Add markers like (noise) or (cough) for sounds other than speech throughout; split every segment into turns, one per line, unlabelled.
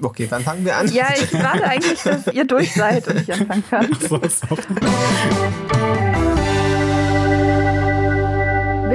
Okay, dann fangen wir an.
Ja, ich warte eigentlich, dass ihr durch seid und ich anfangen kann. (laughs)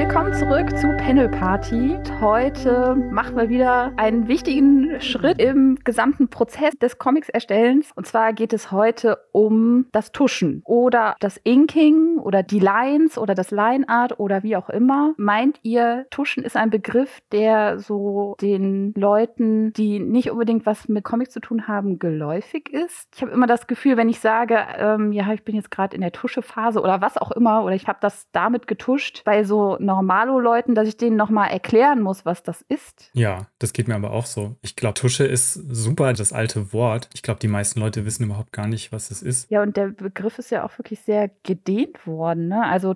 Willkommen zurück zu Panel Party. Heute machen wir wieder einen wichtigen Schritt im gesamten Prozess des Comics-Erstellens. Und zwar geht es heute um das Tuschen oder das Inking oder die Lines oder das Line Art oder wie auch immer. Meint ihr, Tuschen ist ein Begriff, der so den Leuten, die nicht unbedingt was mit Comics zu tun haben, geläufig ist? Ich habe immer das Gefühl, wenn ich sage, ähm, ja, ich bin jetzt gerade in der Tuschephase oder was auch immer oder ich habe das damit getuscht, bei so Normalo-Leuten, dass ich denen nochmal erklären muss, was das ist.
Ja, das geht mir aber auch so. Ich glaube, Tusche ist super, das alte Wort. Ich glaube, die meisten Leute wissen überhaupt gar nicht, was es ist.
Ja, und der Begriff ist ja auch wirklich sehr gedehnt worden. Ne? Also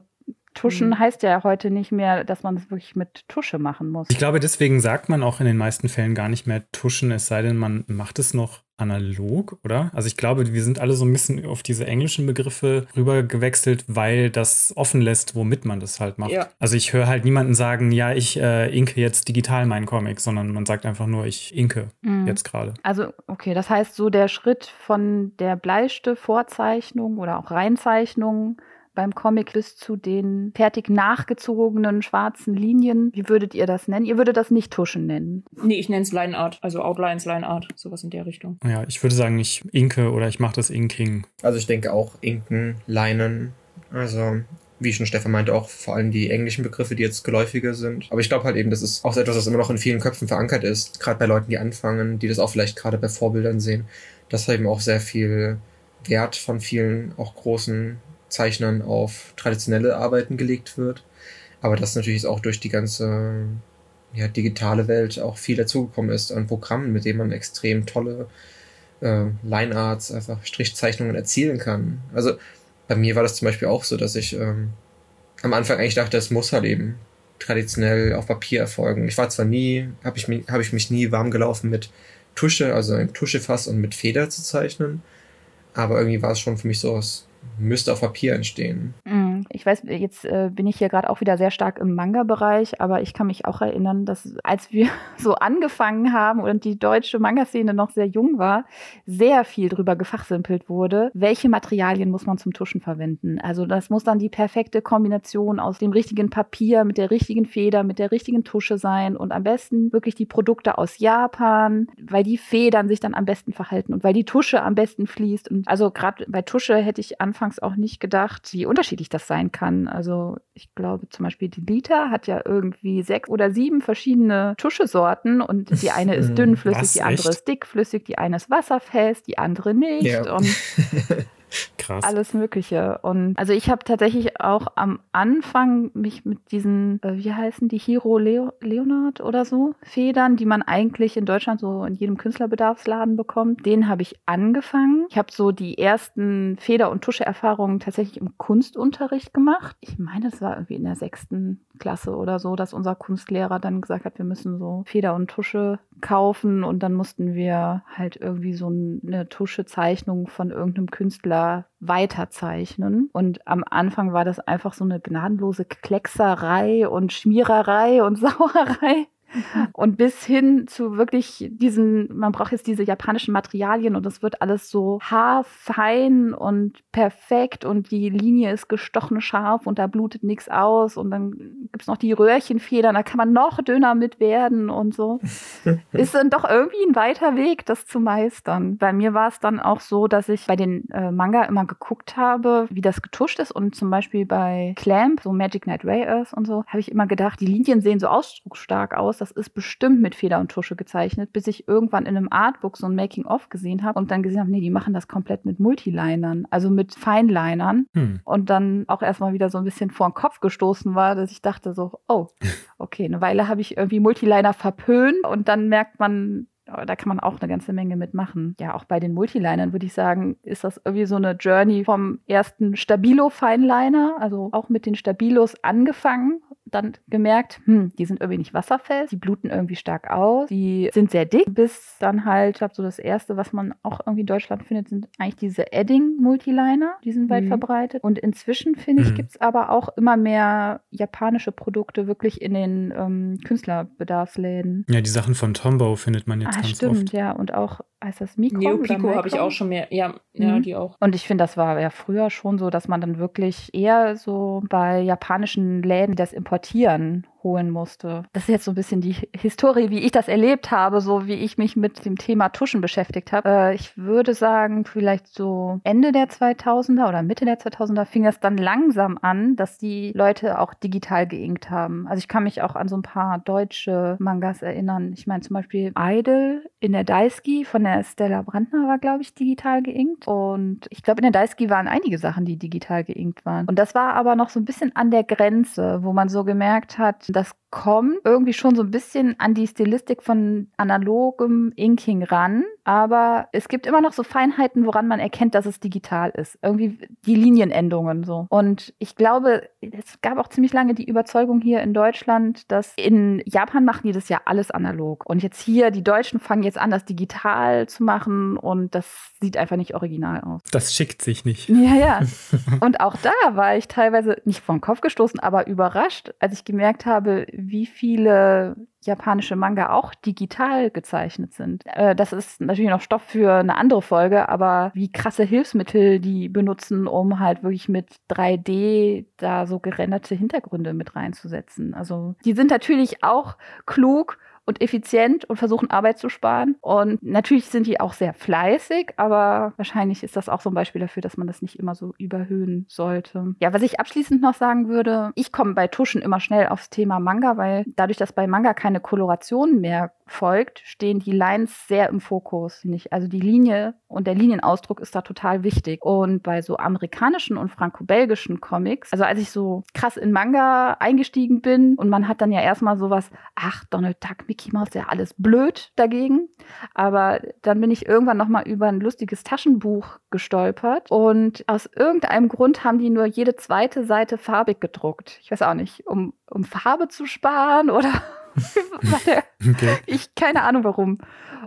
Tuschen mhm. heißt ja heute nicht mehr, dass man es wirklich mit Tusche machen muss.
Ich glaube, deswegen sagt man auch in den meisten Fällen gar nicht mehr Tuschen, es sei denn, man macht es noch analog, oder? Also ich glaube, wir sind alle so ein bisschen auf diese englischen Begriffe rüber gewechselt, weil das offen lässt, womit man das halt macht. Ja. Also ich höre halt niemanden sagen, ja, ich äh, inke jetzt digital meinen Comic, sondern man sagt einfach nur, ich inke mhm. jetzt gerade.
Also okay, das heißt so der Schritt von der Bleistift-Vorzeichnung oder auch Reinzeichnung beim Comic bis zu den fertig nachgezogenen schwarzen Linien. Wie würdet ihr das nennen? Ihr würdet das nicht Tuschen nennen.
Nee, ich nenne es Line Art, also Outlines, Line Art, sowas in der Richtung.
Ja, ich würde sagen, ich inke oder ich mache das Inking.
Also ich denke auch Inken, Leinen, also wie schon Stefan meinte, auch vor allem die englischen Begriffe, die jetzt geläufiger sind. Aber ich glaube halt eben, das ist auch etwas, was immer noch in vielen Köpfen verankert ist, gerade bei Leuten, die anfangen, die das auch vielleicht gerade bei Vorbildern sehen, dass eben auch sehr viel Wert von vielen auch großen Zeichnern auf traditionelle Arbeiten gelegt wird. Aber dass natürlich auch durch die ganze ja, digitale Welt auch viel dazugekommen ist an Programmen, mit denen man extrem tolle äh, Linearts, einfach Strichzeichnungen erzielen kann. Also bei mir war das zum Beispiel auch so, dass ich ähm, am Anfang eigentlich dachte, es muss halt eben traditionell auf Papier erfolgen. Ich war zwar nie, habe ich, mich, hab ich mich nie warm gelaufen mit Tusche, also ein Tuschefass und mit Feder zu zeichnen, aber irgendwie war es schon für mich so was müsste auf Papier entstehen.
Mm, ich weiß, jetzt äh, bin ich hier gerade auch wieder sehr stark im Manga-Bereich, aber ich kann mich auch erinnern, dass als wir (laughs) so angefangen haben und die deutsche Manga-Szene noch sehr jung war, sehr viel drüber gefachsimpelt wurde, welche Materialien muss man zum Tuschen verwenden. Also das muss dann die perfekte Kombination aus dem richtigen Papier, mit der richtigen Feder, mit der richtigen Tusche sein und am besten wirklich die Produkte aus Japan, weil die Federn sich dann am besten verhalten und weil die Tusche am besten fließt. Und also gerade bei Tusche hätte ich anfangs auch nicht gedacht, wie unterschiedlich das sein kann. Also ich glaube zum Beispiel die Liter hat ja irgendwie sechs oder sieben verschiedene Tuschesorten und (laughs) die eine ist dünnflüssig, Was, die andere echt? ist dickflüssig, die eine ist wasserfest, die andere nicht. Ja. Und (laughs) Krass. Alles Mögliche. Und also ich habe tatsächlich auch am Anfang mich mit diesen, äh, wie heißen die, Hero Leo Leonard oder so, Federn, die man eigentlich in Deutschland so in jedem Künstlerbedarfsladen bekommt, den habe ich angefangen. Ich habe so die ersten Feder- und Tusche-Erfahrungen tatsächlich im Kunstunterricht gemacht. Ich meine, es war irgendwie in der sechsten Klasse oder so, dass unser Kunstlehrer dann gesagt hat, wir müssen so Feder und Tusche kaufen und dann mussten wir halt irgendwie so eine Tuschezeichnung von irgendeinem Künstler weiterzeichnen. Und am Anfang war das einfach so eine gnadenlose Kleckserei und Schmiererei und (laughs) Sauerei. Mhm. (laughs) Und bis hin zu wirklich diesen, man braucht jetzt diese japanischen Materialien und es wird alles so haarfein und perfekt und die Linie ist gestochen scharf und da blutet nichts aus und dann gibt es noch die Röhrchenfedern, da kann man noch dünner mit werden und so. (laughs) ist dann doch irgendwie ein weiter Weg, das zu meistern. Bei mir war es dann auch so, dass ich bei den äh, Manga immer geguckt habe, wie das getuscht ist und zum Beispiel bei Clamp, so Magic Knight Ray Earth und so, habe ich immer gedacht, die Linien sehen so ausdrucksstark aus aus, das ist bestimmt mit Feder und Tusche gezeichnet, bis ich irgendwann in einem Artbook so ein Making-of gesehen habe und dann gesehen habe, nee, die machen das komplett mit Multilinern, also mit Feinlinern. Hm. Und dann auch erstmal wieder so ein bisschen vor den Kopf gestoßen war, dass ich dachte so, oh, (laughs) okay, eine Weile habe ich irgendwie Multiliner verpönt und dann merkt man, da kann man auch eine ganze Menge mitmachen. Ja, auch bei den Multilinern würde ich sagen, ist das irgendwie so eine Journey vom ersten Stabilo-Feinliner, also auch mit den Stabilos angefangen dann gemerkt, hm, die sind irgendwie nicht wasserfest, die bluten irgendwie stark aus, die sind sehr dick, bis dann halt, ich glaube, so das erste, was man auch irgendwie in Deutschland findet, sind eigentlich diese Edding-Multiliner, die sind weit mhm. verbreitet. Und inzwischen, finde ich, mhm. gibt es aber auch immer mehr japanische Produkte wirklich in den ähm, Künstlerbedarfsläden.
Ja, die Sachen von Tombow findet man jetzt ah, ganz
stimmt,
oft.
ja, und auch heißt das Mikron?
Neo Pico habe ich auch schon mehr. Ja, ja,
Mhm.
die auch.
Und ich finde, das war ja früher schon so, dass man dann wirklich eher so bei japanischen Läden das Importieren holen musste. Das ist jetzt so ein bisschen die Historie, wie ich das erlebt habe, so wie ich mich mit dem Thema Tuschen beschäftigt habe. Äh, ich würde sagen, vielleicht so Ende der 2000er oder Mitte der 2000er fing das dann langsam an, dass die Leute auch digital geinkt haben. Also ich kann mich auch an so ein paar deutsche Mangas erinnern. Ich meine zum Beispiel Idol in der Daisuke von der Stella Brandner war, glaube ich, digital geinkt. Und ich glaube, in der Daisuke waren einige Sachen, die digital geinkt waren. Und das war aber noch so ein bisschen an der Grenze, wo man so gemerkt hat, das kommt irgendwie schon so ein bisschen an die Stilistik von analogem Inking ran, aber es gibt immer noch so Feinheiten, woran man erkennt, dass es digital ist. Irgendwie die Linienendungen so. Und ich glaube, es gab auch ziemlich lange die Überzeugung hier in Deutschland, dass in Japan machen die das ja alles analog. Und jetzt hier, die Deutschen fangen jetzt an, das digital zu machen und das sieht einfach nicht original aus.
Das schickt sich nicht.
Ja, ja. (laughs) Und auch da war ich teilweise nicht vom Kopf gestoßen, aber überrascht, als ich gemerkt habe, wie viele japanische Manga auch digital gezeichnet sind. Äh, Das ist natürlich noch Stoff für eine andere Folge, aber wie krasse Hilfsmittel die benutzen, um halt wirklich mit 3D da so gerenderte Hintergründe mit reinzusetzen. Also die sind natürlich auch klug und effizient und versuchen Arbeit zu sparen. Und natürlich sind die auch sehr fleißig, aber wahrscheinlich ist das auch so ein Beispiel dafür, dass man das nicht immer so überhöhen sollte. Ja, was ich abschließend noch sagen würde, ich komme bei Tuschen immer schnell aufs Thema Manga, weil dadurch, dass bei Manga keine Koloration mehr folgt, stehen die Lines sehr im Fokus, ich. Also die Linie und der Linienausdruck ist da total wichtig. Und bei so amerikanischen und franco-belgischen Comics, also als ich so krass in Manga eingestiegen bin und man hat dann ja erstmal sowas, ach, Donald Duck, Mickey Mouse, ja alles blöd dagegen. Aber dann bin ich irgendwann nochmal über ein lustiges Taschenbuch gestolpert und aus irgendeinem Grund haben die nur jede zweite Seite farbig gedruckt. Ich weiß auch nicht, um, um Farbe zu sparen oder (laughs)
Okay.
ich keine Ahnung warum.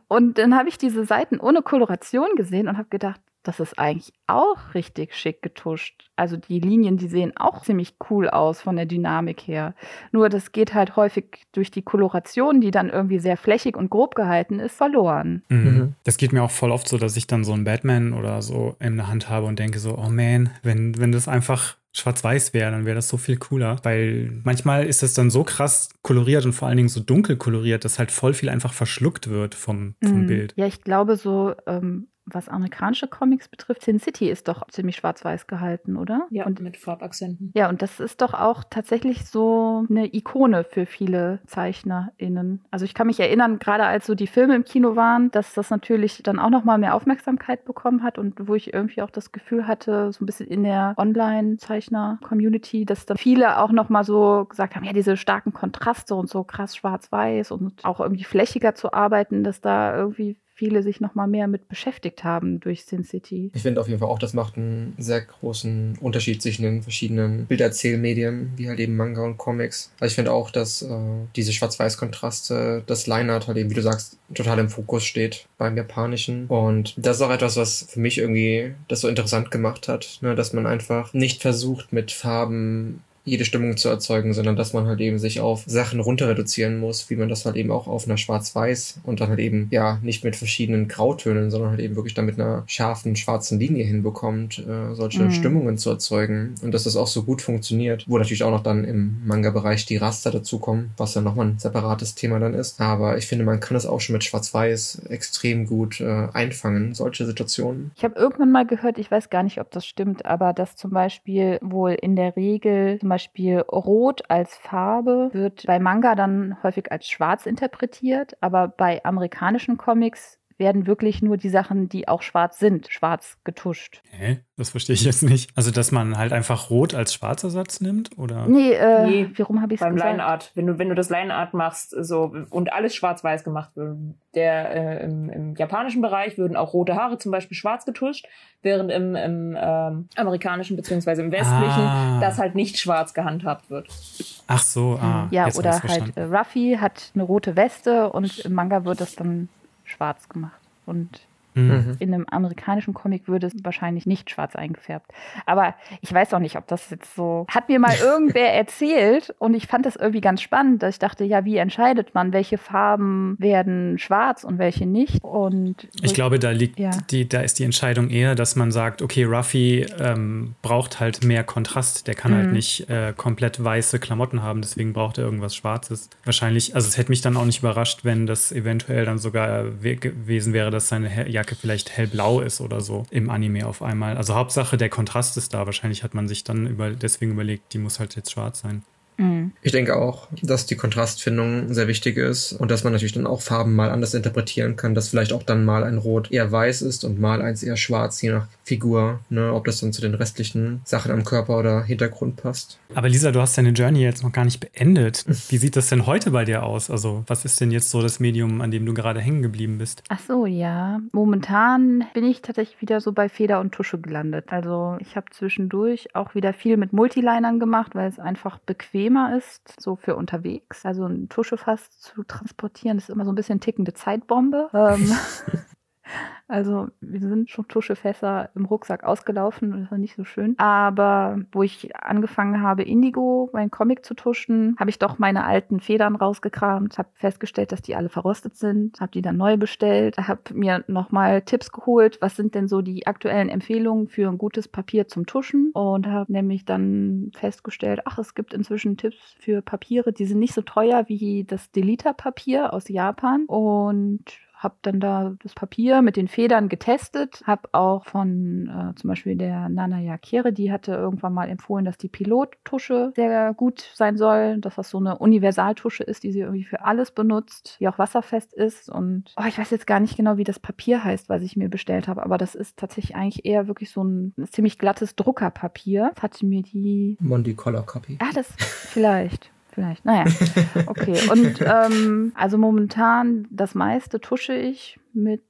Und dann habe ich diese Seiten ohne Koloration gesehen und habe gedacht, das ist eigentlich auch richtig schick getuscht. Also die Linien, die sehen auch ziemlich cool aus von der Dynamik her. Nur das geht halt häufig durch die Koloration, die dann irgendwie sehr flächig und grob gehalten ist, verloren.
Mhm.
Mhm.
Das geht mir auch voll oft so, dass ich dann so einen Batman oder so in der Hand habe und denke so, oh man, wenn, wenn das einfach schwarz-weiß wäre, dann wäre das so viel cooler. Weil manchmal ist es dann so krass koloriert und vor allen Dingen so dunkel koloriert, dass halt voll viel einfach verschluckt wird vom, vom
Mm,
Bild.
Ja, ich glaube so, ähm, was amerikanische Comics betrifft, Sin City ist doch ziemlich schwarz-weiß gehalten, oder?
Ja,
Und
mit Farbakzenten.
Ja, und das ist doch auch tatsächlich so eine Ikone für viele ZeichnerInnen. Also ich kann mich erinnern, gerade als so die Filme im Kino waren, dass das natürlich dann auch nochmal mehr Aufmerksamkeit bekommen hat und wo ich irgendwie auch das Gefühl hatte, so ein bisschen in der Online-Zeichner-Community, dass dann viele auch nochmal so gesagt haben, ja, diese starken Kontraste und so krass schwarz-weiß und auch irgendwie flächiger zu arbeiten, dass da irgendwie viele sich nochmal mehr mit beschäftigt haben durch Sin City.
Ich finde auf jeden Fall auch, das macht einen sehr großen Unterschied zwischen den verschiedenen Bilderzählmedien, wie halt eben Manga und Comics. Also ich finde auch, dass äh, diese Schwarz-Weiß-Kontraste, das Line-Art halt eben, wie du sagst, total im Fokus steht beim Japanischen. Und das ist auch etwas, was für mich irgendwie das so interessant gemacht hat, ne? dass man einfach nicht versucht, mit Farben jede Stimmung zu erzeugen, sondern dass man halt eben sich auf Sachen runter reduzieren muss, wie man das halt eben auch auf einer Schwarz-Weiß und dann halt eben, ja, nicht mit verschiedenen Grautönen, sondern halt eben wirklich dann mit einer scharfen schwarzen Linie hinbekommt, äh, solche
Mhm.
Stimmungen zu erzeugen und dass das auch so gut funktioniert, wo natürlich auch noch dann im Manga-Bereich die Raster dazukommen, was ja nochmal ein separates Thema dann ist, aber ich finde, man kann es auch schon mit Schwarz-Weiß extrem gut äh, einfangen, solche Situationen.
Ich habe irgendwann mal gehört, ich weiß gar nicht, ob das stimmt, aber dass zum Beispiel wohl in der Regel zum Beispiel Rot als Farbe wird bei Manga dann häufig als schwarz interpretiert, aber bei amerikanischen Comics werden wirklich nur die Sachen, die auch schwarz sind, schwarz getuscht.
Hä? Das verstehe ich jetzt nicht. Also, dass man halt einfach Rot als Schwarzersatz nimmt? Oder?
Nee, äh,
Nee,
wie rum habe ich es
Beim
gesagt?
Line Art, wenn du, wenn du das Line Art machst so, und alles schwarz-weiß gemacht wird, der, äh, im, im japanischen Bereich würden auch rote Haare zum Beispiel schwarz getuscht, während im, im ähm, amerikanischen beziehungsweise im westlichen
Ah.
das halt nicht schwarz gehandhabt wird.
Ach so, ah.
ja, oder halt
verstanden.
äh, Ruffy hat eine rote Weste und im Manga wird das dann schwarz gemacht. Und Mhm. In einem amerikanischen Comic würde es wahrscheinlich nicht schwarz eingefärbt. Aber ich weiß auch nicht, ob das jetzt so. Hat mir mal (laughs) irgendwer erzählt und ich fand das irgendwie ganz spannend, dass ich dachte, ja, wie entscheidet man, welche Farben werden schwarz und welche nicht? Und
ich glaube, da liegt ja. die, da ist die Entscheidung eher, dass man sagt, okay, Ruffy ähm, braucht halt mehr Kontrast. Der kann halt mhm. halt nicht äh, komplett weiße Klamotten haben, deswegen braucht er irgendwas Schwarzes. Wahrscheinlich, also es hätte mich dann auch nicht überrascht, wenn das eventuell dann sogar gewesen wäre, dass seine Jacke vielleicht hellblau ist oder so im Anime auf einmal. Also Hauptsache der Kontrast ist da. Wahrscheinlich hat man sich dann über, deswegen überlegt, die muss halt jetzt schwarz sein.
Mhm. Ich denke auch, dass die Kontrastfindung sehr wichtig ist und dass man natürlich dann auch Farben mal anders interpretieren kann, dass vielleicht auch dann mal ein Rot eher weiß ist und mal eins eher schwarz, je nach Figur, ne, ob das dann zu den restlichen Sachen am Körper oder Hintergrund passt.
Aber Lisa, du hast deine Journey jetzt noch gar nicht beendet. (laughs) Wie sieht das denn heute bei dir aus? Also, was ist denn jetzt so das Medium, an dem du gerade hängen geblieben bist?
Ach so, ja. Momentan bin ich tatsächlich wieder so bei Feder und Tusche gelandet. Also, ich habe zwischendurch auch wieder viel mit Multilinern gemacht, weil es einfach bequemer ist, so für unterwegs. Also, ein Tuschefass zu transportieren, ist immer so ein bisschen tickende Zeitbombe. Ähm, (laughs) Also wir sind schon Tuschefässer im Rucksack ausgelaufen das war nicht so schön. Aber wo ich angefangen habe, Indigo, mein Comic zu tuschen, habe ich doch meine alten Federn rausgekramt, habe festgestellt, dass die alle verrostet sind, habe die dann neu bestellt, habe mir nochmal Tipps geholt, was sind denn so die aktuellen Empfehlungen für ein gutes Papier zum Tuschen und habe nämlich dann festgestellt, ach, es gibt inzwischen Tipps für Papiere, die sind nicht so teuer wie das Delita-Papier aus Japan und habe dann da das Papier mit den Federn getestet, habe auch von äh, zum Beispiel der Nana Yakire, die hatte irgendwann mal empfohlen, dass die Pilottusche sehr gut sein soll, dass das so eine Universaltusche ist, die sie irgendwie für alles benutzt, die auch wasserfest ist und oh, ich weiß jetzt gar nicht genau, wie das Papier heißt, was ich mir bestellt habe, aber das ist tatsächlich eigentlich eher wirklich so ein, ein ziemlich glattes Druckerpapier. Das hatte mir die
Monty Color Copy.
Ah, das vielleicht vielleicht. Naja, okay. Und (laughs) ähm, also momentan das meiste tusche ich mit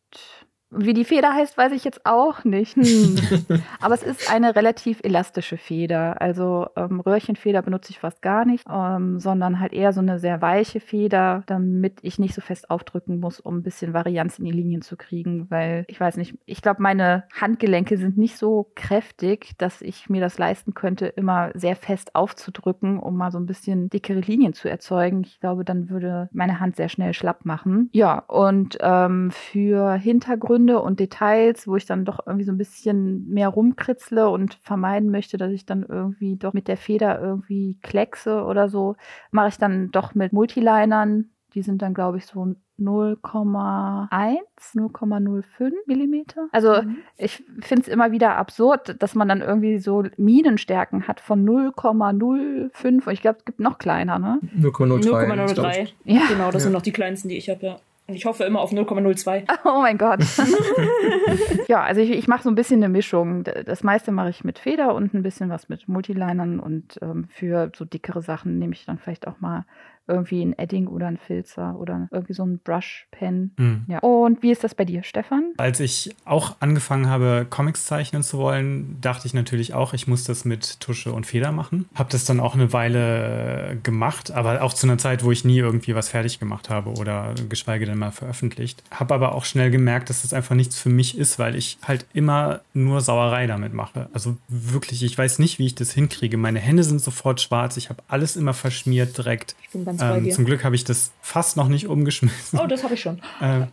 wie die Feder heißt, weiß ich jetzt auch nicht. Hm. (laughs) Aber es ist eine relativ elastische Feder. Also ähm, Röhrchenfeder benutze ich fast gar nicht, ähm, sondern halt eher so eine sehr weiche Feder, damit ich nicht so fest aufdrücken muss, um ein bisschen Varianz in die Linien zu kriegen. Weil ich weiß nicht, ich glaube, meine Handgelenke sind nicht so kräftig, dass ich mir das leisten könnte, immer sehr fest aufzudrücken, um mal so ein bisschen dickere Linien zu erzeugen. Ich glaube, dann würde meine Hand sehr schnell schlapp machen. Ja, und ähm, für Hintergründe Hintergründe und Details, wo ich dann doch irgendwie so ein bisschen mehr rumkritzle und vermeiden möchte, dass ich dann irgendwie doch mit der Feder irgendwie kleckse oder so, mache ich dann doch mit Multilinern. Die sind dann, glaube ich, so 0,1, 0,05 Millimeter. Also mhm. ich finde es immer wieder absurd, dass man dann irgendwie so Minenstärken hat von 0,05 und ich glaube, es gibt noch kleiner, ne?
0,03. 0,03. Ja. Genau, das ja. sind noch die kleinsten, die ich habe, ja. Ich hoffe immer auf 0,02. (laughs)
Oh mein Gott. (laughs) ja, also ich, ich mache so ein bisschen eine Mischung. Das meiste mache ich mit Feder und ein bisschen was mit Multilinern und ähm, für so dickere Sachen nehme ich dann vielleicht auch mal irgendwie ein Edding oder ein Filzer oder irgendwie so ein Brush-Pen. Mhm. Ja. Und wie ist das bei dir, Stefan?
Als ich auch angefangen habe, Comics zeichnen zu wollen, dachte ich natürlich auch, ich muss das mit Tusche und Feder machen. Habe das dann auch eine Weile gemacht, aber auch zu einer Zeit, wo ich nie irgendwie was fertig gemacht habe oder geschweige denn mal veröffentlicht. Habe aber auch schnell gemerkt, dass das einfach nichts für mich ist, weil ich halt immer nur Sauerei damit mache. Also wirklich, ich weiß nicht, wie ich das hinkriege. Meine Hände sind sofort schwarz, ich habe alles immer verschmiert direkt. Ich bin ganz ganz ähm, bei dir. Zum Glück habe ich das fast noch nicht umgeschmissen.
Oh, das habe ich schon.
Äh,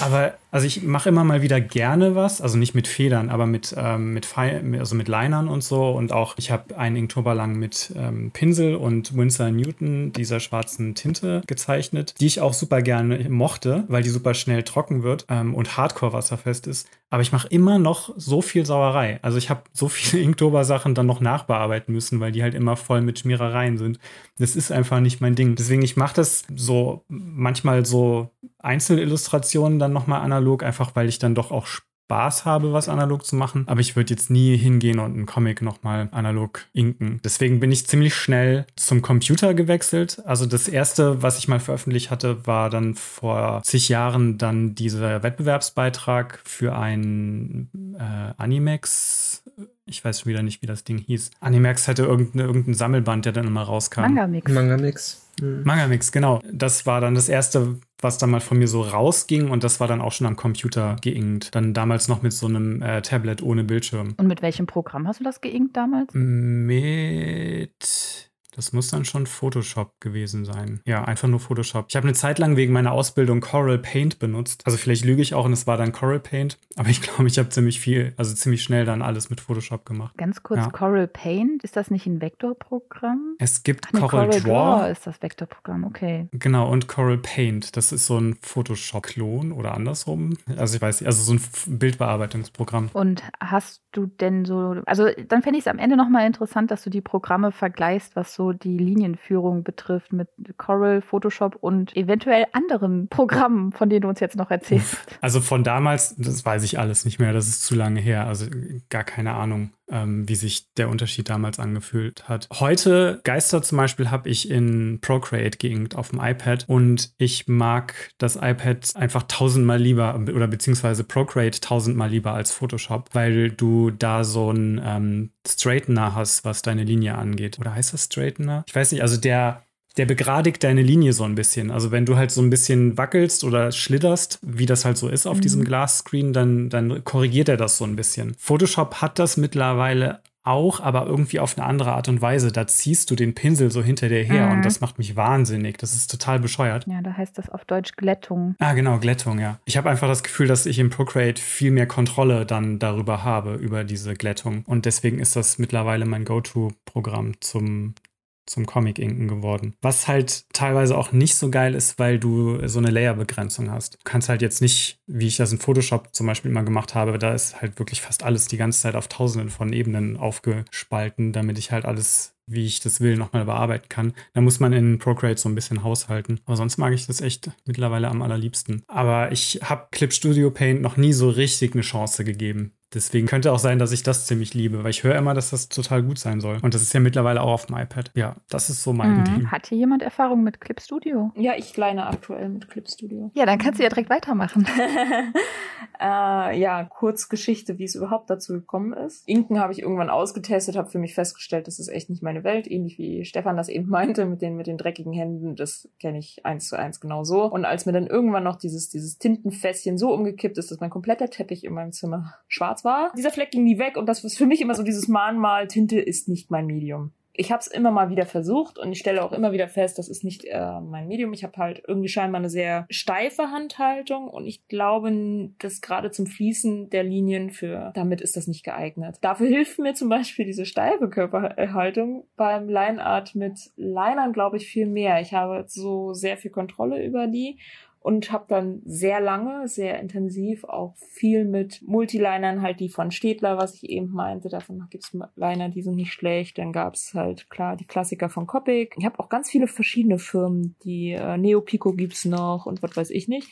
aber also ich mache immer mal wieder gerne was, also nicht mit Federn, aber mit, ähm, mit, also mit Linern und so. Und auch, ich habe einen Inktober lang mit ähm, Pinsel und Winsor Newton, dieser schwarzen Tinte, gezeichnet, die ich auch super gerne mochte, weil die super schnell trocken wird ähm, und hardcore wasserfest ist. Aber ich mache immer noch so viel Sauerei. Also ich habe so viele (laughs) Inktober-Sachen dann noch nachbearbeiten müssen, weil die halt immer voll mit Schmierereien sind. Das ist einfach nicht mein Ding. Deswegen, ich mache das so manchmal so Einzelillustrationen dann nochmal analog, einfach weil ich dann doch auch Spaß habe, was analog zu machen. Aber ich würde jetzt nie hingehen und einen Comic nochmal analog inken. Deswegen bin ich ziemlich schnell zum Computer gewechselt. Also das erste, was ich mal veröffentlicht hatte, war dann vor zig Jahren dann dieser Wettbewerbsbeitrag für ein äh, Animex Ich weiß schon wieder nicht, wie das Ding hieß. Animax hatte irgendein, irgendein Sammelband, der dann immer rauskam.
Manga-Mix.
Manga-Mix.
Mhm. Manga-Mix, genau. Das war dann das erste, was dann mal von mir so rausging und das war dann auch schon am Computer geinkt. Dann damals noch mit so einem äh, Tablet ohne Bildschirm.
Und mit welchem Programm hast du das geinkt damals?
Mit das muss dann schon Photoshop gewesen sein. Ja, einfach nur Photoshop. Ich habe eine Zeit lang wegen meiner Ausbildung Coral Paint benutzt. Also vielleicht lüge ich auch und es war dann Coral Paint. (laughs) Aber ich glaube, ich habe ziemlich viel, also ziemlich schnell dann alles mit Photoshop gemacht.
Ganz kurz, ja. Coral Paint, ist das nicht ein Vektorprogramm?
Es gibt Ach, nee, Coral, Coral Draw. Draw
ist das Vektorprogramm, okay.
Genau, und Coral Paint. Das ist so ein Photoshop-Klon oder andersrum. Also ich weiß nicht, also so ein Bildbearbeitungsprogramm.
Und hast du denn so, also dann fände ich es am Ende nochmal interessant, dass du die Programme vergleichst, was so die Linienführung betrifft mit Corel, Photoshop und eventuell anderen Programmen, von denen du uns jetzt noch erzählst.
Also von damals, das weiß ich alles nicht mehr, das ist zu lange her, also gar keine Ahnung ähm, wie sich der Unterschied damals angefühlt hat. Heute, Geister zum Beispiel, habe ich in Procreate geinkt auf dem iPad und ich mag das iPad einfach tausendmal lieber oder beziehungsweise Procreate tausendmal lieber als Photoshop, weil du da so einen ähm, Straightener hast, was deine Linie angeht. Oder heißt das Straightener? Ich weiß nicht, also der der begradigt deine Linie so ein bisschen. Also wenn du halt so ein bisschen wackelst oder schlitterst, wie das halt so ist auf mhm. diesem Glasscreen, dann, dann korrigiert er das so ein bisschen. Photoshop hat das mittlerweile auch, aber irgendwie auf eine andere Art und Weise. Da ziehst du den Pinsel so hinter dir her mhm. und das macht mich wahnsinnig. Das ist total bescheuert.
Ja, da heißt das auf Deutsch Glättung.
Ah, genau, Glättung, ja. Ich habe einfach das Gefühl, dass ich im Procreate viel mehr Kontrolle dann darüber habe, über diese Glättung. Und deswegen ist das mittlerweile mein Go-To-Programm zum zum Comic-Inken geworden. Was halt teilweise auch nicht so geil ist, weil du so eine Layer-Begrenzung hast. Du kannst halt jetzt nicht, wie ich das in Photoshop zum Beispiel immer gemacht habe, da ist halt wirklich fast alles die ganze Zeit auf tausenden von Ebenen aufgespalten, damit ich halt alles wie ich das will, nochmal bearbeiten kann. Da muss man in Procreate so ein bisschen haushalten. Aber sonst mag ich das echt mittlerweile am allerliebsten. Aber ich habe Clip Studio Paint noch nie so richtig eine Chance gegeben. Deswegen könnte auch sein, dass ich das ziemlich liebe, weil ich höre immer, dass das total gut sein soll. Und das ist ja mittlerweile auch auf dem iPad. Ja, das ist so mein mhm. Ding.
Hat hier jemand Erfahrung mit Clip Studio?
Ja, ich leine aktuell mit Clip Studio.
Ja, dann kannst du ja direkt weitermachen. (laughs)
äh, ja, kurz Geschichte, wie es überhaupt dazu gekommen ist. Inken habe ich irgendwann ausgetestet, habe für mich festgestellt, das ist echt nicht meine Welt. Ähnlich wie Stefan das eben (laughs) meinte, mit den, mit den dreckigen Händen. Das kenne ich eins zu eins genau so. Und als mir dann irgendwann noch dieses, dieses Tintenfässchen so umgekippt ist, dass mein kompletter Teppich in meinem Zimmer schwarz schwarz war. Dieser Fleck ging nie weg und das ist für mich immer so dieses Mahnmal, Tinte ist nicht mein Medium. Ich habe es immer mal wieder versucht und ich stelle auch immer wieder fest, das ist nicht äh, mein Medium. Ich habe halt irgendwie scheinbar eine sehr steife Handhaltung und ich glaube, dass gerade zum Fließen der Linien für damit ist das nicht geeignet. Dafür hilft mir zum Beispiel diese steife Körperhaltung beim Line Art mit Linern, glaube ich, viel mehr. Ich habe so sehr viel Kontrolle über die und habe dann sehr lange, sehr intensiv auch viel mit Multilinern, halt die von Städtler, was ich eben meinte. Davon gibt's Liner, die sind nicht schlecht. Dann gab's halt klar die Klassiker von Copic. Ich habe auch ganz viele verschiedene Firmen. Die äh, Neopico gibt's noch und was weiß ich nicht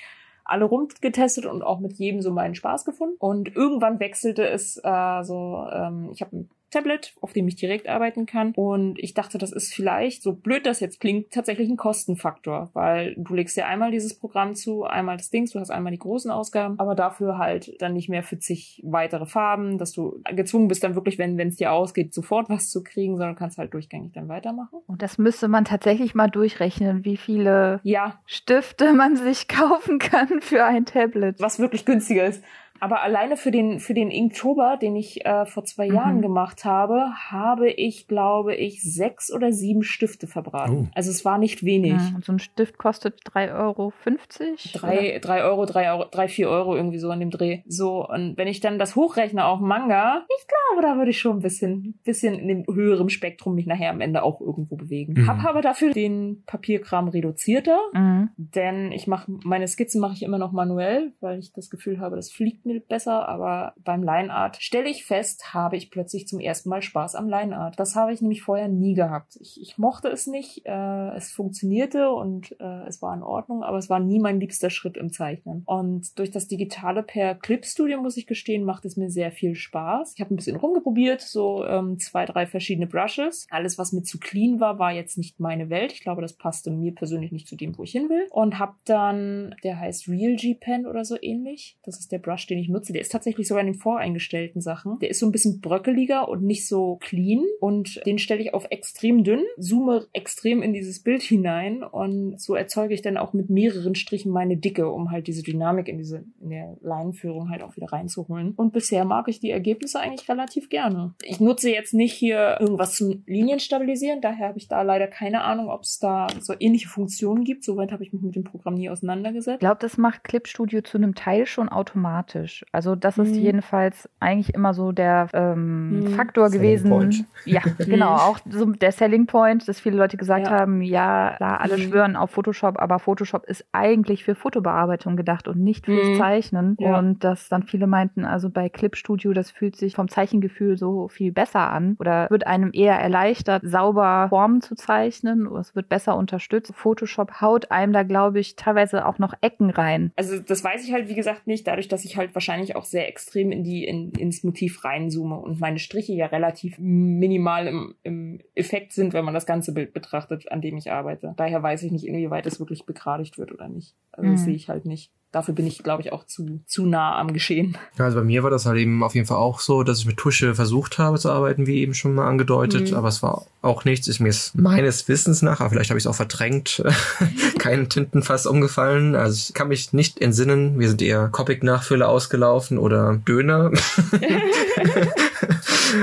alle rumgetestet und auch mit jedem so meinen Spaß gefunden. Und irgendwann wechselte es äh, so, ähm, ich habe Tablet, auf dem ich direkt arbeiten kann. Und ich dachte, das ist vielleicht, so blöd das jetzt klingt, tatsächlich ein Kostenfaktor, weil du legst dir einmal dieses Programm zu, einmal das Dings, du hast einmal die großen Ausgaben, aber dafür halt dann nicht mehr für zig weitere Farben, dass du gezwungen bist, dann wirklich, wenn es dir ausgeht, sofort was zu kriegen, sondern kannst halt durchgängig dann weitermachen.
Und das müsste man tatsächlich mal durchrechnen, wie viele
ja.
Stifte man sich (laughs) kaufen kann für ein Tablet.
Was wirklich günstiger ist. Aber alleine für den, für den Inktober, den ich äh, vor zwei mhm. Jahren gemacht habe, habe ich, glaube ich, sechs oder sieben Stifte verbraten. Oh. Also es war nicht wenig. Ja,
und so ein Stift kostet 3,50 Euro.
Drei, drei Euro, drei Euro, drei, vier Euro irgendwie so in dem Dreh. So, und wenn ich dann das hochrechne auf Manga, ich glaube, da würde ich schon ein bisschen, bisschen in dem höheren Spektrum mich nachher am Ende auch irgendwo bewegen. Mhm. Hab aber dafür den Papierkram reduzierter, mhm. denn ich mache, meine Skizzen mache ich immer noch manuell, weil ich das Gefühl habe, das fliegt mir besser, aber beim Lineart stelle ich fest, habe ich plötzlich zum ersten Mal Spaß am Lineart. Das habe ich nämlich vorher nie gehabt. Ich, ich mochte es nicht, äh, es funktionierte und äh, es war in Ordnung, aber es war nie mein liebster Schritt im Zeichnen. Und durch das Digitale per Clip Studio, muss ich gestehen, macht es mir sehr viel Spaß. Ich habe ein bisschen rumgeprobiert, so ähm, zwei, drei verschiedene Brushes. Alles, was mir zu clean war, war jetzt nicht meine Welt. Ich glaube, das passte mir persönlich nicht zu dem, wo ich hin will. Und habe dann, der heißt Real G Pen oder so ähnlich. Das ist der Brush, den den ich nutze, der ist tatsächlich sogar in den voreingestellten Sachen. Der ist so ein bisschen bröckeliger und nicht so clean und den stelle ich auf extrem dünn, zoome extrem in dieses Bild hinein und so erzeuge ich dann auch mit mehreren Strichen meine Dicke, um halt diese Dynamik in diese in der Leinenführung halt auch wieder reinzuholen. Und bisher mag ich die Ergebnisse eigentlich relativ gerne. Ich nutze jetzt nicht hier irgendwas zum Linienstabilisieren, daher habe ich da leider keine Ahnung, ob es da so ähnliche Funktionen gibt. Soweit habe ich mich mit dem Programm nie auseinandergesetzt.
Ich glaube, das macht Clip Studio zu einem Teil schon automatisch. Also das ist mhm. jedenfalls eigentlich immer so der ähm, mhm. Faktor Selling gewesen. Point. Ja, (laughs) genau. Auch so der Selling Point, dass viele Leute gesagt ja. haben, ja, klar, alle mhm. schwören auf Photoshop, aber Photoshop ist eigentlich für Fotobearbeitung gedacht und nicht fürs mhm. Zeichnen. Ja. Und dass dann viele meinten, also bei Clip Studio, das fühlt sich vom Zeichengefühl so viel besser an oder wird einem eher erleichtert, sauber Formen zu zeichnen. Es wird besser unterstützt. Photoshop haut einem da, glaube ich, teilweise auch noch Ecken rein.
Also das weiß ich halt, wie gesagt, nicht, dadurch, dass ich halt wahrscheinlich auch sehr extrem in die, in, ins Motiv reinzoome und meine Striche ja relativ minimal im, im Effekt sind, wenn man das ganze Bild betrachtet, an dem ich arbeite. Daher weiß ich nicht, inwieweit es wirklich begradigt wird oder nicht. Also das mhm. sehe ich halt nicht dafür bin ich, glaube ich, auch zu, zu nah am Geschehen.
Ja, also bei mir war das halt eben auf jeden Fall auch so, dass ich mit Tusche versucht habe zu arbeiten, wie eben schon mal angedeutet, mhm. aber es war auch nichts. Ist mir meines Wissens nach, aber vielleicht habe ich es auch verdrängt, (laughs) kein Tintenfass umgefallen. Also ich kann mich nicht entsinnen. Wir sind eher Copic-Nachfüller ausgelaufen oder Döner. (laughs) (laughs)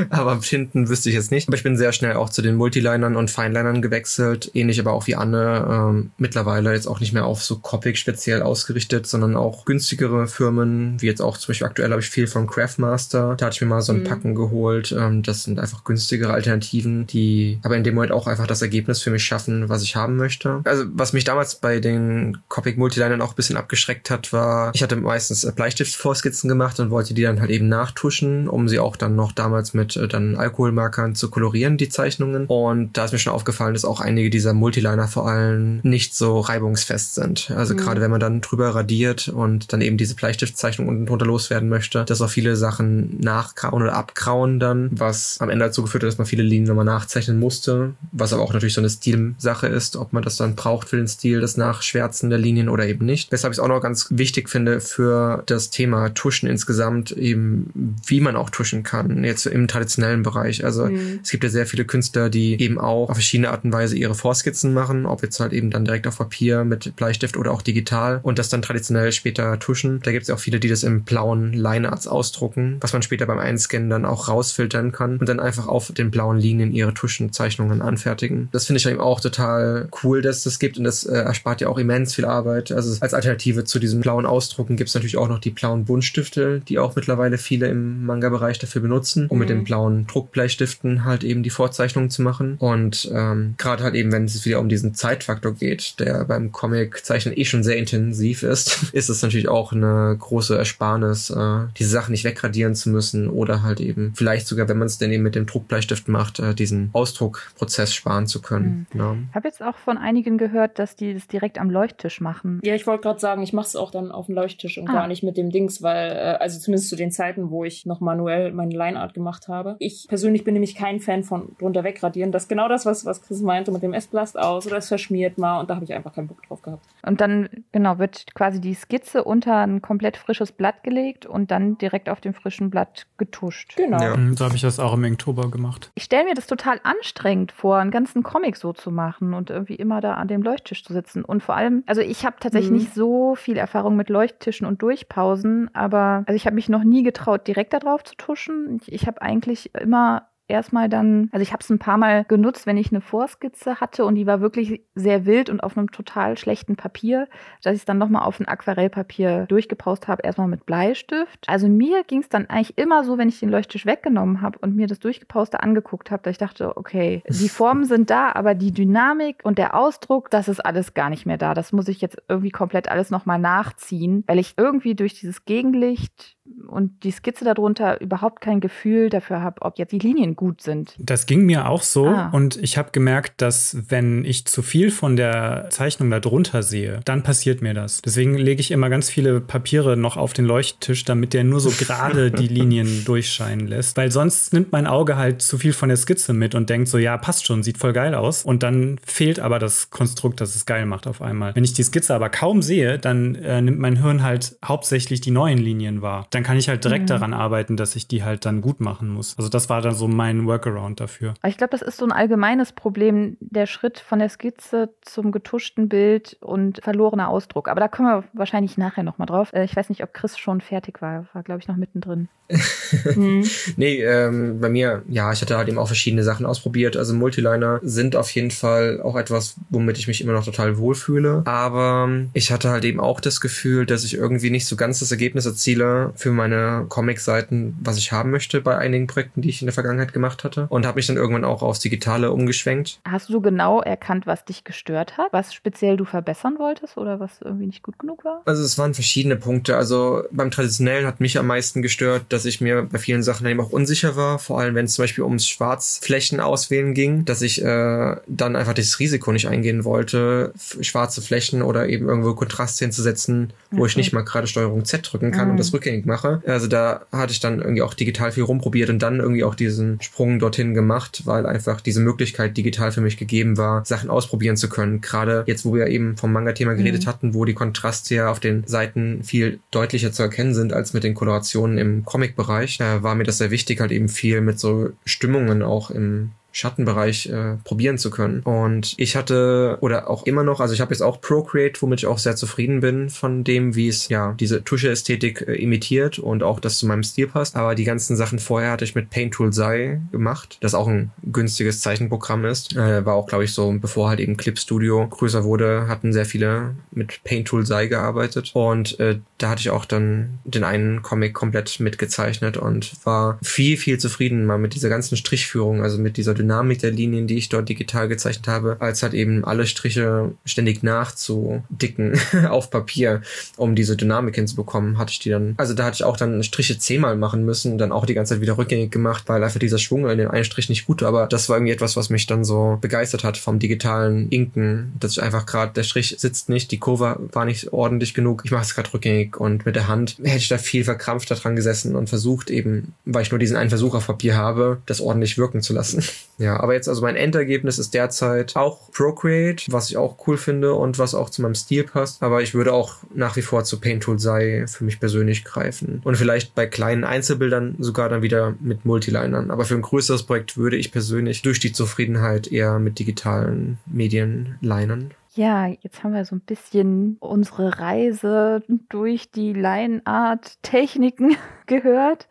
aber Tinten wüsste ich jetzt nicht. Aber ich bin sehr schnell auch zu den Multilinern und Feinlinern gewechselt. Ähnlich aber auch wie Anne. Ähm, mittlerweile jetzt auch nicht mehr auf so Copic speziell ausgerichtet, sondern auch günstigere Firmen, wie jetzt auch zum Beispiel aktuell habe ich viel von Craftmaster. Da hatte ich mir mal so ein mhm. Packen geholt. Ähm, das sind einfach günstigere Alternativen, die aber in dem Moment auch einfach das Ergebnis für mich schaffen, was ich haben möchte. Also was mich damals bei den Copic Multilinern auch ein bisschen abgeschreckt hat, war, ich hatte meistens Bleistift-Vorskizzen gemacht und wollte die dann halt eben nachtuschen, um sie auch dann noch damals mit äh, dann Alkoholmarkern zu kolorieren, die Zeichnungen. Und da ist mir schon aufgefallen, dass auch einige dieser Multiliner vor allem nicht so reibungsfest sind. Also mhm. gerade wenn man dann drüber radiert und dann eben diese Bleistiftzeichnung unten drunter loswerden möchte, dass auch viele Sachen nachgrauen oder abgrauen dann, was am Ende dazu geführt hat, dass man viele Linien nochmal nachzeichnen musste, was aber auch natürlich so eine Stilsache ist, ob man das dann braucht für den Stil, das Nachschwärzen der Linien oder eben nicht. Weshalb ich es auch noch ganz wichtig finde für das Thema Tuschen insgesamt, eben wie man auch tuschen kann, jetzt im traditionellen Bereich. Also mhm. es gibt ja sehr viele Künstler, die eben auch auf verschiedene Art und Weise ihre Vorskizzen machen, ob jetzt halt eben dann direkt auf Papier mit Bleistift oder auch digital und das dann traditionell später tuschen. Da gibt es ja auch viele, die das im blauen Linearts ausdrucken, was man später beim Einscannen dann auch rausfiltern kann und dann einfach auf den blauen Linien ihre Tuschenzeichnungen anfertigen. Das finde ich eben auch total cool, dass das gibt und das äh, erspart ja auch immens viel Arbeit. Also als Alternative zu diesem blauen Ausdrucken gibt es natürlich auch noch die blauen Buntstifte, die auch mittlerweile viele im Manga-Bereich dafür benutzen, um mit den blauen Druckbleistiften halt eben die Vorzeichnungen zu machen. Und ähm, gerade halt eben, wenn es wieder um diesen Zeitfaktor geht, der beim Comic-Zeichnen eh schon sehr intensiv ist, (laughs) ist es natürlich auch eine große Ersparnis, äh, diese Sachen nicht wegradieren zu müssen oder halt eben vielleicht sogar, wenn man es denn eben mit dem Druckbleistift macht, äh, diesen Ausdruckprozess sparen zu können.
Mhm. Ja. Ich habe jetzt auch von einigen gehört, dass die das direkt am Leuchttisch machen.
Ja, ich wollte gerade sagen, ich mache es auch dann auf dem Leuchttisch und ah. gar nicht mit dem Dings, weil, äh, also zumindest zu den Zeiten, wo ich noch manuell meine Lineart gemacht habe. Ich persönlich bin nämlich kein Fan von drunter wegradieren. Das ist genau das, was, was Chris meinte mit dem S-Blast aus oder es verschmiert mal und da habe ich einfach keinen Bock drauf gehabt.
Und dann, genau, wird quasi die Skizze unter ein komplett frisches Blatt gelegt und dann direkt auf dem frischen Blatt getuscht.
Genau. Ja. Mhm, so habe ich das auch im Inktober gemacht.
Ich stelle mir das total anstrengend vor, einen ganzen Comic so zu machen und irgendwie immer da an dem Leuchttisch zu sitzen. Und vor allem, also ich habe tatsächlich mhm. nicht so viel Erfahrung mit Leuchttischen und Durchpausen, aber also ich habe mich noch nie getraut, direkt da drauf zu tuschen. Ich, ich habe eigentlich immer erstmal dann, also ich habe es ein paar Mal genutzt, wenn ich eine Vorskizze hatte und die war wirklich sehr wild und auf einem total schlechten Papier, dass ich es dann nochmal auf ein Aquarellpapier durchgepaust habe, erstmal mit Bleistift. Also mir ging es dann eigentlich immer so, wenn ich den Leuchttisch weggenommen habe und mir das Durchgepauste angeguckt habe, dass ich dachte, okay, die (laughs) Formen sind da, aber die Dynamik und der Ausdruck, das ist alles gar nicht mehr da. Das muss ich jetzt irgendwie komplett alles nochmal nachziehen, weil ich irgendwie durch dieses Gegenlicht und die Skizze darunter überhaupt kein Gefühl dafür habe, ob jetzt die Linien gut sind.
Das ging mir auch so ah. und ich habe gemerkt, dass wenn ich zu viel von der Zeichnung darunter sehe, dann passiert mir das. Deswegen lege ich immer ganz viele Papiere noch auf den Leuchttisch, damit der nur so (laughs) gerade die Linien durchscheinen lässt, weil sonst nimmt mein Auge halt zu viel von der Skizze mit und denkt so, ja, passt schon, sieht voll geil aus und dann fehlt aber das Konstrukt, das es geil macht auf einmal. Wenn ich die Skizze aber kaum sehe, dann äh, nimmt mein Hirn halt hauptsächlich die neuen Linien wahr. Dann dann kann ich halt direkt mhm. daran arbeiten, dass ich die halt dann gut machen muss. Also das war dann so mein Workaround dafür.
Ich glaube, das ist so ein allgemeines Problem, der Schritt von der Skizze zum getuschten Bild und verlorener Ausdruck. Aber da kommen wir wahrscheinlich nachher nochmal drauf. Äh, ich weiß nicht, ob Chris schon fertig war. War, glaube ich, noch mittendrin. (laughs)
hm. Nee, ähm, bei mir, ja, ich hatte halt eben auch verschiedene Sachen ausprobiert. Also Multiliner sind auf jeden Fall auch etwas, womit ich mich immer noch total wohlfühle. Aber ich hatte halt eben auch das Gefühl, dass ich irgendwie nicht so ganz das Ergebnis erziele für meine Comic-Seiten, was ich haben möchte bei einigen Projekten, die ich in der Vergangenheit gemacht hatte. Und habe mich dann irgendwann auch aufs Digitale umgeschwenkt.
Hast du genau erkannt, was dich gestört hat? Was speziell du verbessern wolltest oder was irgendwie nicht gut genug war?
Also es waren verschiedene Punkte. Also beim Traditionellen hat mich am meisten gestört, dass ich mir bei vielen Sachen eben auch unsicher war. Vor allem, wenn es zum Beispiel ums Schwarzflächen auswählen ging, dass ich äh, dann einfach das Risiko nicht eingehen wollte, schwarze Flächen oder eben irgendwo Kontrast hinzusetzen, wo okay. ich nicht mal gerade Steuerung Z drücken kann mhm. und das rückgängig mache. Also da hatte ich dann irgendwie auch digital viel rumprobiert und dann irgendwie auch diesen Sprung dorthin gemacht, weil einfach diese Möglichkeit digital für mich gegeben war, Sachen ausprobieren zu können. Gerade jetzt, wo wir eben vom Manga-Thema geredet mhm. hatten, wo die Kontraste ja auf den Seiten viel deutlicher zu erkennen sind als mit den Kolorationen im Comic-Bereich, äh, war mir das sehr wichtig, halt eben viel mit so Stimmungen auch im Schattenbereich äh, probieren zu können. Und ich hatte oder auch immer noch, also ich habe jetzt auch Procreate, womit ich auch sehr zufrieden bin von dem, wie es ja diese Tusche-Ästhetik äh, imitiert und auch das zu meinem Stil passt. Aber die ganzen Sachen vorher hatte ich mit Paint Tool Sai gemacht, das auch ein günstiges Zeichenprogramm ist. Äh, war auch, glaube ich, so, bevor halt eben Clip Studio größer wurde, hatten sehr viele mit Paint Tool Sai gearbeitet. Und äh, da hatte ich auch dann den einen Comic komplett mitgezeichnet und war viel, viel zufrieden mal mit dieser ganzen Strichführung, also mit dieser Dynamik der Linien, die ich dort digital gezeichnet habe, als halt eben alle Striche ständig nachzudicken (laughs) auf Papier, um diese Dynamik hinzubekommen, hatte ich die dann, also da hatte ich auch dann Striche zehnmal machen müssen, dann auch die ganze Zeit wieder rückgängig gemacht, weil einfach dieser Schwung in dem einen Strich nicht gut war, aber das war irgendwie etwas, was mich dann so begeistert hat vom digitalen Inken, dass ich einfach gerade, der Strich sitzt nicht, die Kurve war nicht ordentlich genug, ich mache es gerade rückgängig und mit der Hand hätte ich da viel verkrampfter dran gesessen und versucht eben, weil ich nur diesen einen Versuch auf Papier habe, das ordentlich wirken zu lassen. Ja, aber jetzt also mein Endergebnis ist derzeit auch Procreate, was ich auch cool finde und was auch zu meinem Stil passt. Aber ich würde auch nach wie vor zu Paint Tool sei für mich persönlich greifen. Und vielleicht bei kleinen Einzelbildern sogar dann wieder mit Multilinern. Aber für ein größeres Projekt würde ich persönlich durch die Zufriedenheit eher mit digitalen Medien linen.
Ja, jetzt haben wir so ein bisschen unsere Reise durch die Line-Art-Techniken (laughs) gehört.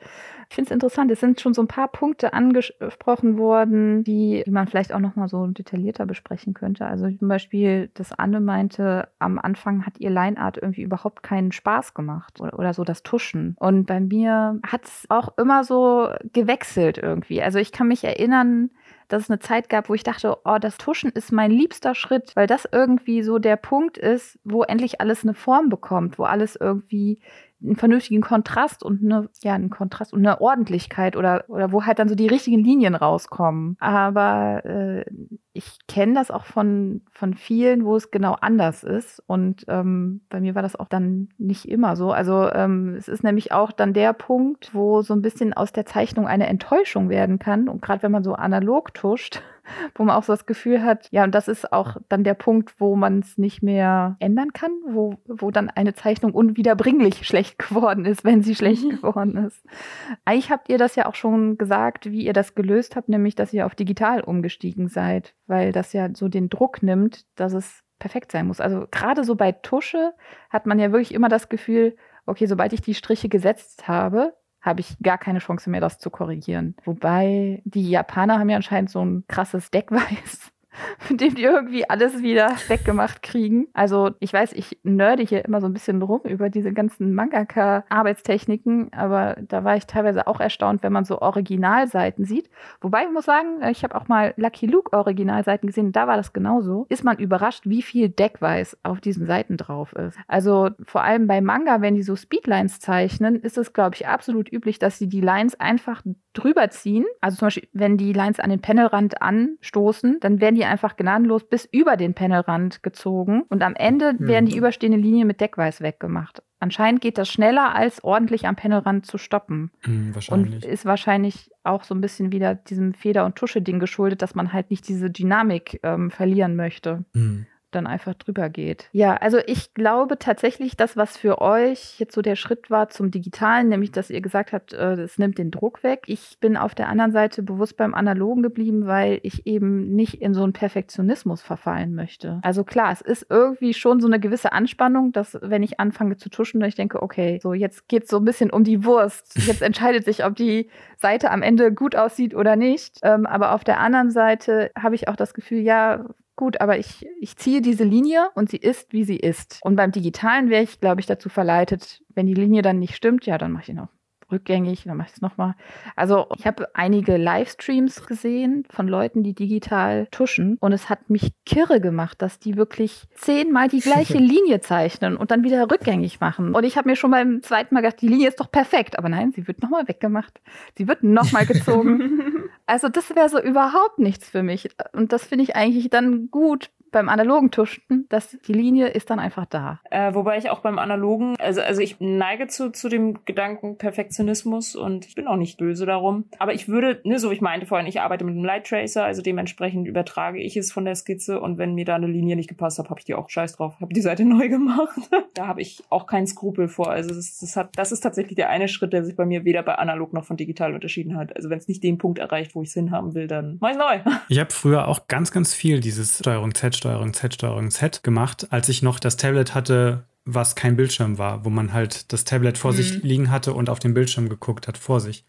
Ich finde es interessant. Es sind schon so ein paar Punkte angesprochen worden, die, die man vielleicht auch noch mal so detaillierter besprechen könnte. Also zum Beispiel, dass Anne meinte, am Anfang hat ihr Lineart irgendwie überhaupt keinen Spaß gemacht oder, oder so das Tuschen. Und bei mir hat es auch immer so gewechselt irgendwie. Also ich kann mich erinnern, dass es eine Zeit gab, wo ich dachte, oh, das Tuschen ist mein liebster Schritt, weil das irgendwie so der Punkt ist, wo endlich alles eine Form bekommt, wo alles irgendwie einen vernünftigen Kontrast und eine, ja, einen Kontrast und eine Ordentlichkeit oder, oder wo halt dann so die richtigen Linien rauskommen. Aber äh, ich kenne das auch von, von vielen, wo es genau anders ist. Und ähm, bei mir war das auch dann nicht immer so. Also ähm, es ist nämlich auch dann der Punkt, wo so ein bisschen aus der Zeichnung eine Enttäuschung werden kann. Und gerade wenn man so analog tuscht, (laughs) wo man auch so das Gefühl hat, ja, und das ist auch dann der Punkt, wo man es nicht mehr ändern kann, wo, wo dann eine Zeichnung unwiederbringlich (laughs) schlecht geworden ist, wenn sie schlecht (laughs) geworden ist. Eigentlich habt ihr das ja auch schon gesagt, wie ihr das gelöst habt, nämlich, dass ihr auf digital umgestiegen seid, weil das ja so den Druck nimmt, dass es perfekt sein muss. Also gerade so bei Tusche hat man ja wirklich immer das Gefühl, okay, sobald ich die Striche gesetzt habe, habe ich gar keine Chance mehr, das zu korrigieren. Wobei die Japaner haben ja anscheinend so ein krasses Deckweiß (laughs) mit dem die irgendwie alles wieder weggemacht kriegen. Also ich weiß, ich nerde hier immer so ein bisschen rum über diese ganzen Mangaka-Arbeitstechniken, aber da war ich teilweise auch erstaunt, wenn man so Originalseiten sieht. Wobei ich muss sagen, ich habe auch mal Lucky Luke Originalseiten gesehen, da war das genauso. Ist man überrascht, wie viel Deckweiß auf diesen Seiten drauf ist. Also vor allem bei Manga, wenn die so Speedlines zeichnen, ist es, glaube ich, absolut üblich, dass sie die Lines einfach drüber ziehen. Also zum Beispiel, wenn die Lines an den Panelrand anstoßen, dann werden die die einfach gnadenlos bis über den Panelrand gezogen und am Ende mhm. werden die überstehende Linie mit Deckweiß weggemacht. Anscheinend geht das schneller, als ordentlich am Panelrand zu stoppen.
Mhm, wahrscheinlich.
Und ist wahrscheinlich auch so ein bisschen wieder diesem Feder- und Tusche-Ding geschuldet, dass man halt nicht diese Dynamik ähm, verlieren möchte. Mhm. Dann einfach drüber geht. Ja, also ich glaube tatsächlich, das, was für euch jetzt so der Schritt war zum Digitalen, nämlich, dass ihr gesagt habt, es äh, nimmt den Druck weg. Ich bin auf der anderen Seite bewusst beim Analogen geblieben, weil ich eben nicht in so einen Perfektionismus verfallen möchte. Also klar, es ist irgendwie schon so eine gewisse Anspannung, dass wenn ich anfange zu tuschen, dann ich denke, okay, so jetzt geht es so ein bisschen um die Wurst. Jetzt (laughs) entscheidet sich, ob die Seite am Ende gut aussieht oder nicht. Ähm, aber auf der anderen Seite habe ich auch das Gefühl, ja, gut, aber ich, ich ziehe diese Linie und sie ist, wie sie ist. Und beim Digitalen wäre ich, glaube ich, dazu verleitet, wenn die Linie dann nicht stimmt, ja, dann mache ich ihn noch rückgängig, dann mache ich es nochmal. Also ich habe einige Livestreams gesehen von Leuten, die digital tuschen und es hat mich kirre gemacht, dass die wirklich zehnmal die gleiche (laughs) Linie zeichnen und dann wieder rückgängig machen. Und ich habe mir schon beim zweiten Mal gedacht, die Linie ist doch perfekt, aber nein, sie wird nochmal weggemacht. Sie wird nochmal gezogen. (laughs) also das wäre so überhaupt nichts für mich. Und das finde ich eigentlich dann gut beim analogen Tuschen, dass die Linie ist dann einfach da.
Äh, wobei ich auch beim analogen, also, also ich neige zu, zu dem Gedanken Perfektionismus und ich bin auch nicht böse darum. Aber ich würde, ne, so wie ich meinte vorhin, ich arbeite mit einem Light Tracer, also dementsprechend übertrage ich es von der Skizze und wenn mir da eine Linie nicht gepasst hat, habe ich die auch scheiß drauf, habe die Seite (laughs) neu gemacht. da habe ich auch keinen Skrupel vor. Also das, das, hat, das ist tatsächlich der eine Schritt, der sich bei mir weder bei analog noch von digital unterschieden hat. Also wenn es nicht den Punkt erreicht, wo ich es hinhaben will, dann mach ich neu.
Ich habe früher auch ganz, ganz viel dieses Steuerung Z Steuerung Z, Steuerung Z gemacht, als ich noch das Tablet hatte, was kein Bildschirm war, wo man halt das Tablet vor mhm. sich liegen hatte und auf den Bildschirm geguckt hat, vor sich.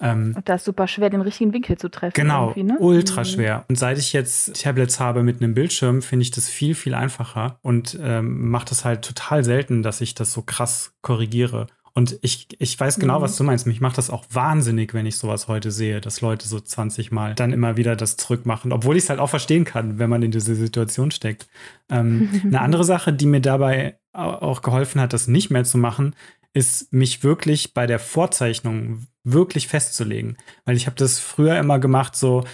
Ähm, und da ist super schwer, den richtigen Winkel zu treffen.
Genau, ne? ultra mhm. schwer. Und seit ich jetzt Tablets habe mit einem Bildschirm, finde ich das viel, viel einfacher und ähm, mache das halt total selten, dass ich das so krass korrigiere. Und ich, ich weiß genau, mhm. was du meinst. Mich macht das auch wahnsinnig, wenn ich sowas heute sehe, dass Leute so 20 Mal dann immer wieder das zurückmachen, obwohl ich es halt auch verstehen kann, wenn man in diese Situation steckt. Ähm, (laughs) eine andere Sache, die mir dabei auch geholfen hat, das nicht mehr zu machen, ist mich wirklich bei der Vorzeichnung wirklich festzulegen. Weil ich habe das früher immer gemacht, so,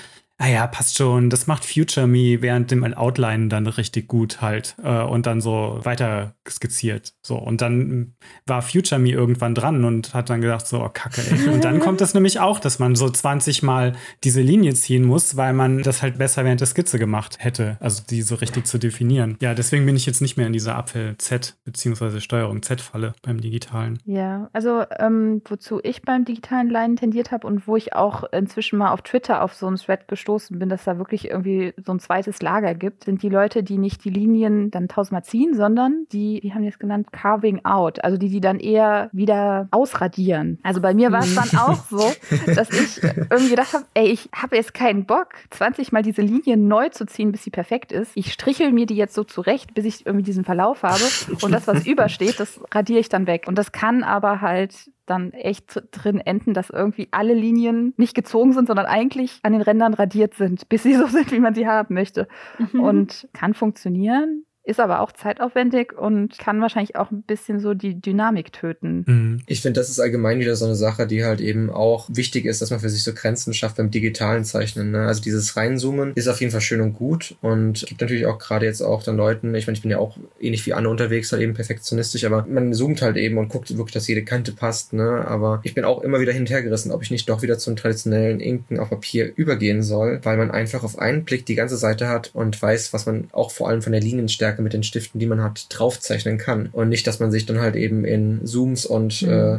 ah ja, passt schon, das macht Future Me während dem Outline dann richtig gut halt äh, und dann so weiter skizziert. So, und dann war Future Me irgendwann dran und hat dann gedacht, so, oh, kacke, ey. Und dann kommt das (laughs) nämlich auch, dass man so 20 Mal diese Linie ziehen muss, weil man das halt besser während der Skizze gemacht hätte, also die so richtig zu definieren. Ja, deswegen bin ich jetzt nicht mehr in dieser Apfel Z beziehungsweise Steuerung Z-Falle beim Digitalen.
Ja, also ähm, wozu ich beim digitalen Leinen tendiert habe und wo ich auch inzwischen mal auf Twitter auf so einen Thread gestoßen gestoßen bin, dass da wirklich irgendwie so ein zweites Lager gibt, sind die Leute, die nicht die Linien dann tausendmal ziehen, sondern die, wie haben die es genannt, carving out. Also die, die dann eher wieder ausradieren. Also bei mir war es dann auch so, (laughs) dass ich irgendwie gedacht habe, ey, ich habe jetzt keinen Bock, 20 Mal diese Linie neu zu ziehen, bis sie perfekt ist. Ich strichel mir die jetzt so zurecht, bis ich irgendwie diesen Verlauf habe. Und das, was (laughs) übersteht, das radiere ich dann weg. Und das kann aber halt dann echt drin enden, dass irgendwie alle Linien nicht gezogen sind, sondern eigentlich an den Rändern radiert sind, (laughs) bis sie so sind, wie man sie haben möchte. Mhm. Und kann funktionieren, ist aber auch zeitaufwendig und kann wahrscheinlich auch ein bisschen so die Dynamik töten.
Mhm. Ich finde, das ist allgemein wieder so eine Sache, die halt eben auch wichtig ist, dass man für sich so Grenzen schafft beim digitalen Zeichnen. Ne? Also dieses Reinzoomen ist auf jeden Fall schön und gut und gibt natürlich auch gerade jetzt auch dann Leuten, ich meine, ich bin ja auch ähnlich wie Anne unterwegs, halt eben perfektionistisch, aber man zoomt halt eben und guckt wirklich, dass jede Kante passt. Ne? Aber ich bin auch immer wieder hinterhergerissen, ob ich nicht doch wieder zum traditionellen Inken auf Papier übergehen soll, weil man einfach auf einen Blick die ganze Seite hat und weiß, was man auch vor allem von der Linienstärke Stärke mit den Stiften, die man hat, draufzeichnen kann. Und nicht, dass man sich dann halt eben in Zooms und mhm. äh,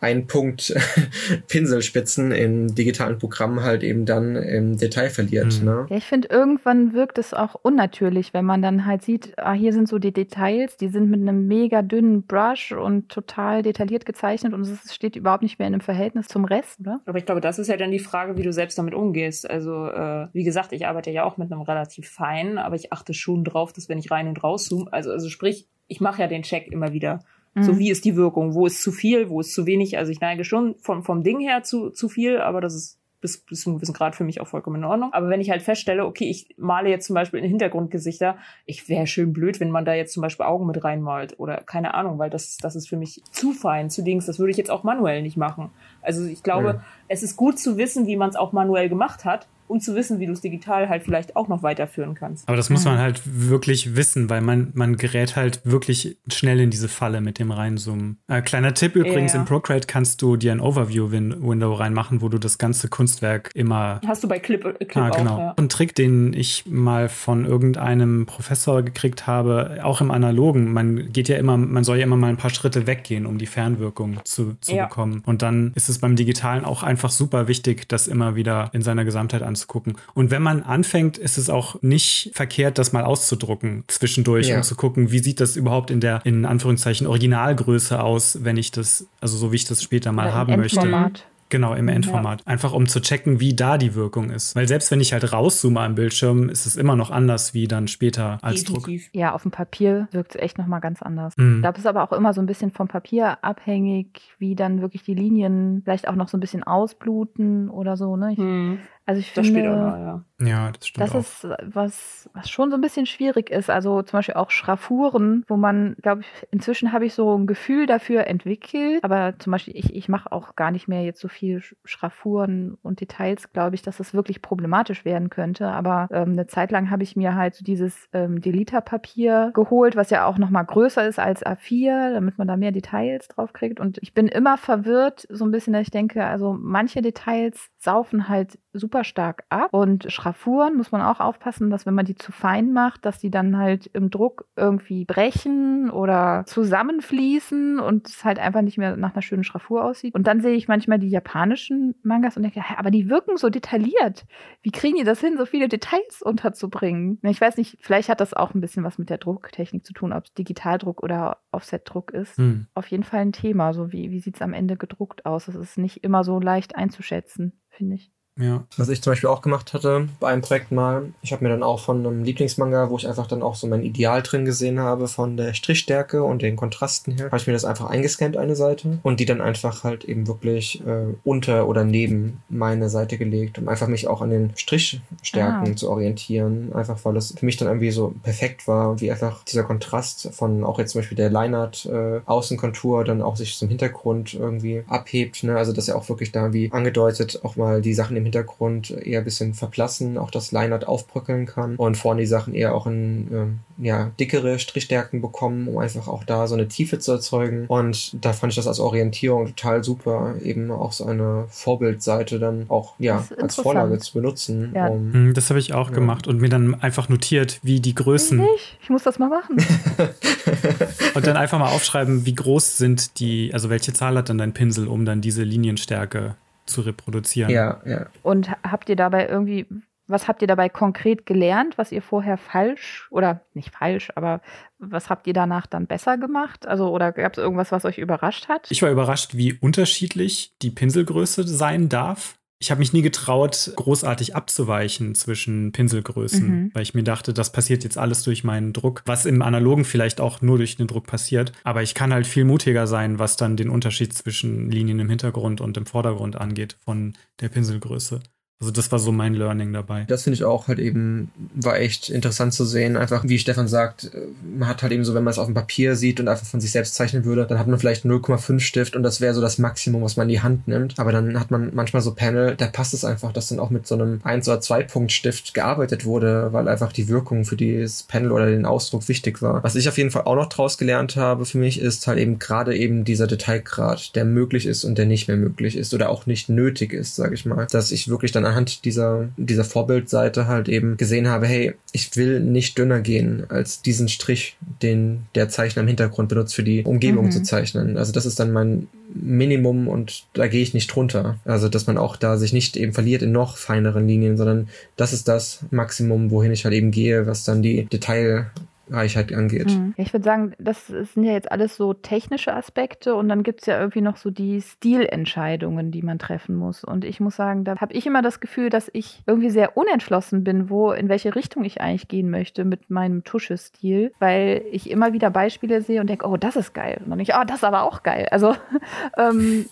ein Punkt (laughs) Pinselspitzen in digitalen Programmen halt eben dann im Detail verliert. Mhm. Ne?
Ja, ich finde, irgendwann wirkt es auch unnatürlich, wenn man dann halt sieht, ah, hier sind so die Details, die sind mit einem mega dünnen Brush und total detailliert gezeichnet und es steht überhaupt nicht mehr in einem Verhältnis zum Rest, oder?
Aber ich glaube, das ist ja dann die Frage, wie du selbst damit umgehst. Also, äh, wie gesagt, ich arbeite ja auch mit einem relativ feinen, aber ich achte schon drauf, dass wenn ich rein und raus zoome, also, also sprich, ich mache ja den Check immer wieder. So mhm. wie ist die Wirkung? Wo ist zu viel? Wo ist zu wenig? Also ich neige schon vom, vom Ding her zu, zu viel, aber das ist bis, bis zu einem gewissen Grad für mich auch vollkommen in Ordnung. Aber wenn ich halt feststelle, okay, ich male jetzt zum Beispiel in Hintergrundgesichter, ich wäre schön blöd, wenn man da jetzt zum Beispiel Augen mit reinmalt oder keine Ahnung, weil das, das ist für mich zu fein, zu Dings, das würde ich jetzt auch manuell nicht machen. Also ich glaube, mhm. es ist gut zu wissen, wie man es auch manuell gemacht hat, um zu wissen, wie du es digital halt vielleicht auch noch weiterführen kannst.
Aber das muss man halt wirklich wissen, weil man, man gerät halt wirklich schnell in diese Falle mit dem Reinzoomen. Äh, kleiner Tipp übrigens, ja. in Procreate kannst du dir ein Overview-Window reinmachen, wo du das ganze Kunstwerk immer.
Hast du bei Clip, äh, Clip
ah, genau.
auch, ja.
Ein Trick, den ich mal von irgendeinem Professor gekriegt habe, auch im Analogen. Man geht ja immer, man soll ja immer mal ein paar Schritte weggehen, um die Fernwirkung zu, zu ja. bekommen. Und dann ist es beim Digitalen auch einfach super wichtig, das immer wieder in seiner Gesamtheit anzugucken. Und wenn man anfängt, ist es auch nicht verkehrt, das mal auszudrucken zwischendurch, ja. um zu gucken, wie sieht das überhaupt in der, in Anführungszeichen, Originalgröße aus, wenn ich das, also so wie ich das später mal Oder haben möchte. Genau, im Endformat. Ja. Einfach um zu checken, wie da die Wirkung ist. Weil selbst wenn ich halt rauszoome am Bildschirm, ist es immer noch anders wie dann später als Definitiv.
Druck. Ja, auf dem Papier wirkt es echt nochmal ganz anders. Mhm. Da ist aber auch immer so ein bisschen vom Papier abhängig, wie dann wirklich die Linien vielleicht auch noch so ein bisschen ausbluten oder so. Ne? Ich, mhm. Also ich das finde,
mal, ja. ja. das stimmt.
Das auch. ist was, was schon so ein bisschen schwierig ist. Also zum Beispiel auch Schraffuren, wo man, glaube ich, inzwischen habe ich so ein Gefühl dafür entwickelt. Aber zum Beispiel, ich, ich mache auch gar nicht mehr jetzt so viel Schraffuren und Details, glaube ich, dass das wirklich problematisch werden könnte. Aber ähm, eine Zeit lang habe ich mir halt so dieses ähm, Delita-Papier geholt, was ja auch nochmal größer ist als A4, damit man da mehr Details drauf kriegt. Und ich bin immer verwirrt, so ein bisschen, dass ich denke, also manche Details saufen halt super stark ab. Und Schraffuren muss man auch aufpassen, dass wenn man die zu fein macht, dass die dann halt im Druck irgendwie brechen oder zusammenfließen und es halt einfach nicht mehr nach einer schönen Schraffur aussieht. Und dann sehe ich manchmal die japanischen Mangas und denke, aber die wirken so detailliert. Wie kriegen die das hin, so viele Details unterzubringen? Ich weiß nicht, vielleicht hat das auch ein bisschen was mit der Drucktechnik zu tun, ob es Digitaldruck oder Offsetdruck ist. Hm. Auf jeden Fall ein Thema. So wie, wie sieht es am Ende gedruckt aus? Das ist nicht immer so leicht einzuschätzen, finde ich.
Ja. Was ich zum Beispiel auch gemacht hatte bei einem Projekt mal, ich habe mir dann auch von einem Lieblingsmanga, wo ich einfach dann auch so mein Ideal drin gesehen habe von der Strichstärke und den Kontrasten her, habe ich mir das einfach eingescannt, eine Seite, und die dann einfach halt eben wirklich äh, unter oder neben meine Seite gelegt, um einfach mich auch an den Strichstärken ah. zu orientieren. Einfach weil es für mich dann irgendwie so perfekt war, wie einfach dieser Kontrast von auch jetzt zum Beispiel der Leinart äh, Außenkontur dann auch sich zum Hintergrund irgendwie abhebt. Ne? Also dass er auch wirklich da wie angedeutet auch mal die Sachen im Hintergrund eher ein bisschen verblassen, auch das Lineart aufbröckeln kann und vorne die Sachen eher auch in ähm, ja, dickere Strichstärken bekommen, um einfach auch da so eine Tiefe zu erzeugen. Und da fand ich das als Orientierung total super, eben auch so eine Vorbildseite dann auch ja als Vorlage zu benutzen.
Ja. Um, hm, das habe ich auch ja. gemacht und mir dann einfach notiert, wie die Größen.
Ich, ich muss das mal machen. (laughs)
und dann einfach mal aufschreiben, wie groß sind die, also welche Zahl hat dann dein Pinsel, um dann diese Linienstärke zu reproduzieren.
Ja, ja.
Und habt ihr dabei irgendwie, was habt ihr dabei konkret gelernt, was ihr vorher falsch oder nicht falsch, aber was habt ihr danach dann besser gemacht? Also, oder gab es irgendwas, was euch überrascht hat?
Ich war überrascht, wie unterschiedlich die Pinselgröße sein darf ich habe mich nie getraut, großartig abzuweichen zwischen Pinselgrößen, mhm. weil ich mir dachte, das passiert jetzt alles durch meinen Druck, was im Analogen vielleicht auch nur durch den Druck passiert. Aber ich kann halt viel mutiger sein, was dann den Unterschied zwischen Linien im Hintergrund und im Vordergrund angeht von der Pinselgröße. Also das war so mein Learning dabei.
Das finde ich auch halt eben, war echt interessant zu sehen. Einfach, wie Stefan sagt, man hat halt eben so, wenn man es auf dem Papier sieht und einfach von sich selbst zeichnen würde, dann hat man vielleicht 0,5 Stift und das wäre so das Maximum, was man in die Hand nimmt. Aber dann hat man manchmal so Panel, da passt es einfach, dass dann auch mit so einem 1 oder 2 Punkt Stift gearbeitet wurde, weil einfach die Wirkung für dieses Panel oder den Ausdruck wichtig war. Was ich auf jeden Fall auch noch draus gelernt habe für mich, ist halt eben gerade eben dieser Detailgrad, der möglich ist und der nicht mehr möglich ist oder auch nicht nötig ist, sage ich mal. Dass ich wirklich dann anhand dieser, dieser Vorbildseite halt eben gesehen habe, hey, ich will nicht dünner gehen als diesen Strich, den der Zeichner im Hintergrund benutzt für die Umgebung mhm. zu zeichnen. Also das ist dann mein Minimum und da gehe ich nicht drunter. Also dass man auch da sich nicht eben verliert in noch feineren Linien, sondern das ist das Maximum, wohin ich halt eben gehe, was dann die Detail Reichheit angeht. Mhm.
Ich würde sagen, das sind ja jetzt alles so technische Aspekte und dann gibt es ja irgendwie noch so die Stilentscheidungen, die man treffen muss. Und ich muss sagen, da habe ich immer das Gefühl, dass ich irgendwie sehr unentschlossen bin, wo, in welche Richtung ich eigentlich gehen möchte mit meinem Tuschestil, weil ich immer wieder Beispiele sehe und denke, oh, das ist geil. Und dann denke ich, oh, das ist aber auch geil. Also (laughs) ähm,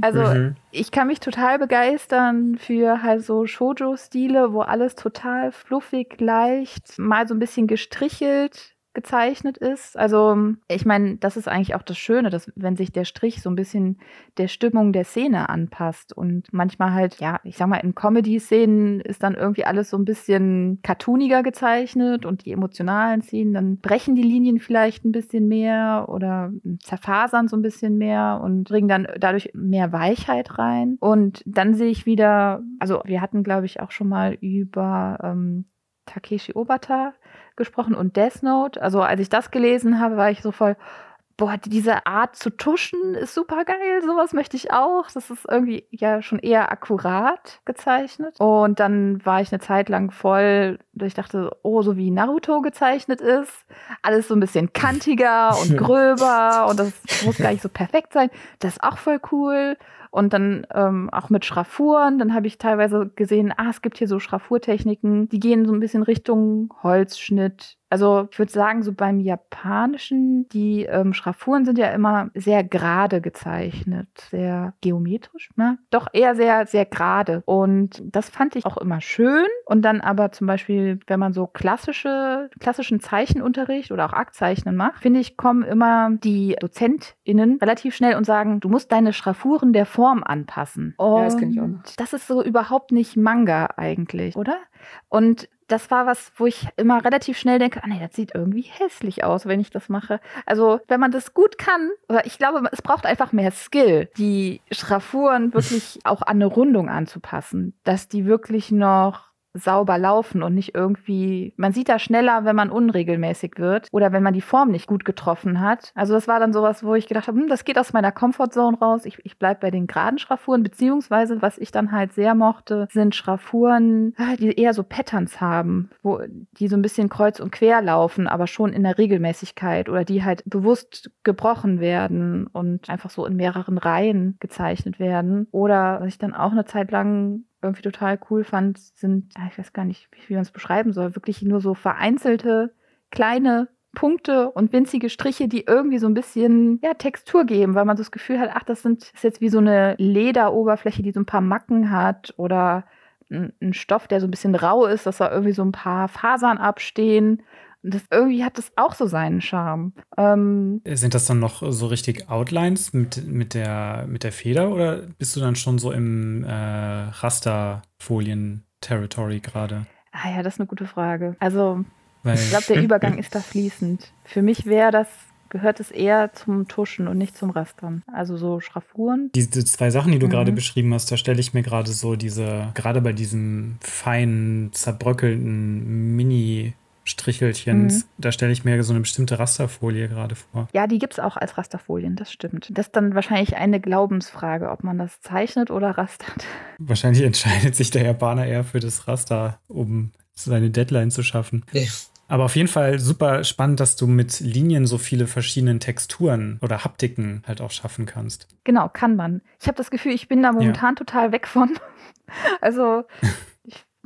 also mhm. ich kann mich total begeistern für halt so Shoujo-Stile, wo alles total fluffig, leicht, mal so ein bisschen gestrichelt gezeichnet ist. Also ich meine, das ist eigentlich auch das Schöne, dass wenn sich der Strich so ein bisschen der Stimmung der Szene anpasst und manchmal halt, ja, ich sag mal, in Comedy-Szenen ist dann irgendwie alles so ein bisschen cartooniger gezeichnet und die emotionalen Szenen, dann brechen die Linien vielleicht ein bisschen mehr oder zerfasern so ein bisschen mehr und bringen dann dadurch mehr Weichheit rein. Und dann sehe ich wieder, also wir hatten, glaube ich, auch schon mal über ähm, Takeshi Obata gesprochen und Death Note. Also als ich das gelesen habe, war ich so voll, boah, diese Art zu tuschen ist super geil, sowas möchte ich auch. Das ist irgendwie ja schon eher akkurat gezeichnet. Und dann war ich eine Zeit lang voll, ich dachte, oh, so wie Naruto gezeichnet ist. Alles so ein bisschen kantiger und (laughs) gröber und das muss gar nicht so perfekt sein. Das ist auch voll cool und dann ähm, auch mit Schraffuren. Dann habe ich teilweise gesehen, ah, es gibt hier so Schraffurtechniken, die gehen so ein bisschen Richtung Holzschnitt, also ich würde sagen, so beim Japanischen, die ähm, Schraffuren sind ja immer sehr gerade gezeichnet, sehr geometrisch, ne? Doch eher sehr, sehr gerade. Und das fand ich auch immer schön. Und dann aber zum Beispiel, wenn man so klassische, klassischen Zeichenunterricht oder auch Aktzeichnen macht, finde ich, kommen immer die DozentInnen relativ schnell und sagen, du musst deine Schraffuren der Form anpassen. Und
ja, das kenne ich auch.
Das ist so überhaupt nicht Manga eigentlich, oder? Und das war was, wo ich immer relativ schnell denke, ah nee, das sieht irgendwie hässlich aus, wenn ich das mache. Also, wenn man das gut kann, oder ich glaube, es braucht einfach mehr Skill, die Schraffuren wirklich auch an eine Rundung anzupassen, dass die wirklich noch sauber laufen und nicht irgendwie, man sieht da schneller, wenn man unregelmäßig wird oder wenn man die Form nicht gut getroffen hat. Also das war dann sowas, wo ich gedacht habe, hm, das geht aus meiner Comfortzone raus. Ich, ich bleibe bei den geraden Schraffuren, beziehungsweise was ich dann halt sehr mochte, sind Schraffuren, ah, die eher so Patterns haben, wo die so ein bisschen kreuz und quer laufen, aber schon in der Regelmäßigkeit oder die halt bewusst gebrochen werden und einfach so in mehreren Reihen gezeichnet werden. Oder was ich dann auch eine Zeit lang irgendwie total cool fand, sind, ich weiß gar nicht, wie man es beschreiben soll, wirklich nur so vereinzelte kleine Punkte und winzige Striche, die irgendwie so ein bisschen ja, Textur geben, weil man so das Gefühl hat, ach, das sind, ist jetzt wie so eine Lederoberfläche, die so ein paar Macken hat oder ein, ein Stoff, der so ein bisschen rau ist, dass da irgendwie so ein paar Fasern abstehen. Das irgendwie hat das auch so seinen Charme. Ähm,
Sind das dann noch so richtig Outlines mit, mit, der, mit der Feder oder bist du dann schon so im äh, Rasterfolien-Territory gerade?
Ah ja, das ist eine gute Frage. Also, Weil, ich glaube, der (laughs) Übergang ist da fließend. Für mich wäre das gehört es eher zum Tuschen und nicht zum Rastern. Also so Schraffuren.
Diese zwei Sachen, die du mhm. gerade beschrieben hast, da stelle ich mir gerade so diese, gerade bei diesem feinen, zerbröckelnden Mini- Strichelchens. Mhm. Da stelle ich mir so eine bestimmte Rasterfolie gerade vor.
Ja, die gibt es auch als Rasterfolien, das stimmt. Das ist dann wahrscheinlich eine Glaubensfrage, ob man das zeichnet oder rastert.
Wahrscheinlich entscheidet sich der Japaner eher für das Raster, um seine Deadline zu schaffen. Ja. Aber auf jeden Fall super spannend, dass du mit Linien so viele verschiedene Texturen oder Haptiken halt auch schaffen kannst.
Genau, kann man. Ich habe das Gefühl, ich bin da momentan ja. total weg von. (laughs) Also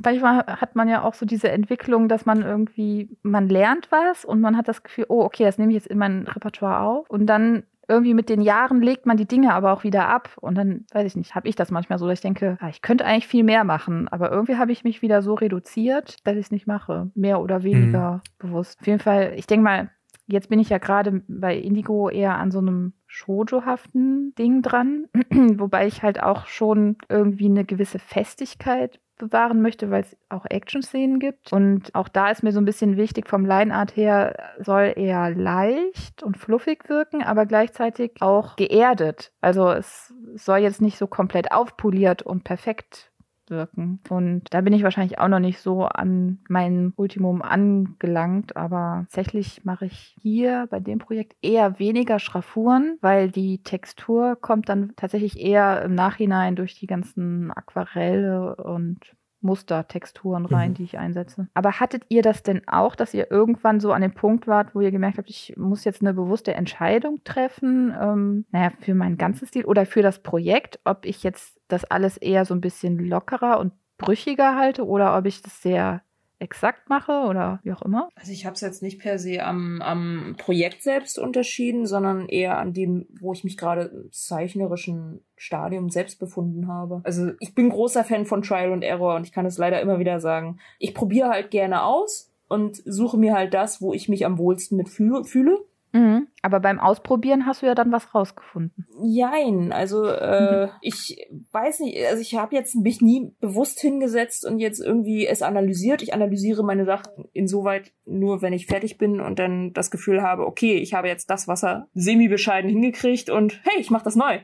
manchmal hat man ja auch so diese Entwicklung, dass man irgendwie, man lernt was und man hat das Gefühl, oh, okay, das nehme ich jetzt in mein Repertoire auf. Und dann irgendwie mit den Jahren legt man die Dinge aber auch wieder ab. Und dann, weiß ich nicht, habe ich das manchmal so, dass ich denke, ah, ich könnte eigentlich viel mehr machen. Aber irgendwie habe ich mich wieder so reduziert, dass ich es nicht mache. Mehr oder weniger mhm. bewusst. Auf jeden Fall, ich denke mal, jetzt bin ich ja gerade bei Indigo eher an so einem Shoujo-haften Ding dran, (clears throat) wobei ich halt auch schon irgendwie eine gewisse Festigkeit bewahren möchte, weil es auch Action-Szenen gibt. Und auch da ist mir so ein bisschen wichtig, vom Line-Art her soll eher leicht und fluffig wirken, aber gleichzeitig auch geerdet. Also es soll jetzt nicht so komplett aufpoliert und perfekt wirken. Und da bin ich wahrscheinlich auch noch nicht so an meinem Ultimum angelangt, aber tatsächlich mache ich hier bei dem Projekt eher weniger Schraffuren, weil die Textur kommt dann tatsächlich eher im Nachhinein durch die ganzen Aquarelle und Mustertexturen rein, mhm. die ich einsetze. Aber hattet ihr das denn auch, dass ihr irgendwann so an dem Punkt wart, wo ihr gemerkt habt, ich muss jetzt eine bewusste Entscheidung treffen, ähm, naja, für meinen ganzen Stil oder für das Projekt, ob ich jetzt das alles eher so ein bisschen lockerer und brüchiger halte oder ob ich das sehr exakt mache oder wie auch immer?
Also ich habe es jetzt nicht per se am, am Projekt selbst unterschieden, sondern eher an dem, wo ich mich gerade im zeichnerischen Stadium selbst befunden habe. Also ich bin großer Fan von Trial und Error und ich kann es leider immer wieder sagen. Ich probiere halt gerne aus und suche mir halt das, wo ich mich am wohlsten mit fühle.
Mhm. Aber beim Ausprobieren hast du ja dann was rausgefunden.
Jein, also äh, mhm. ich weiß nicht, also ich habe jetzt mich nie bewusst hingesetzt und jetzt irgendwie es analysiert. Ich analysiere meine Sachen insoweit nur, wenn ich fertig bin und dann das Gefühl habe, okay, ich habe jetzt das Wasser semi-bescheiden hingekriegt und hey, ich mache das neu.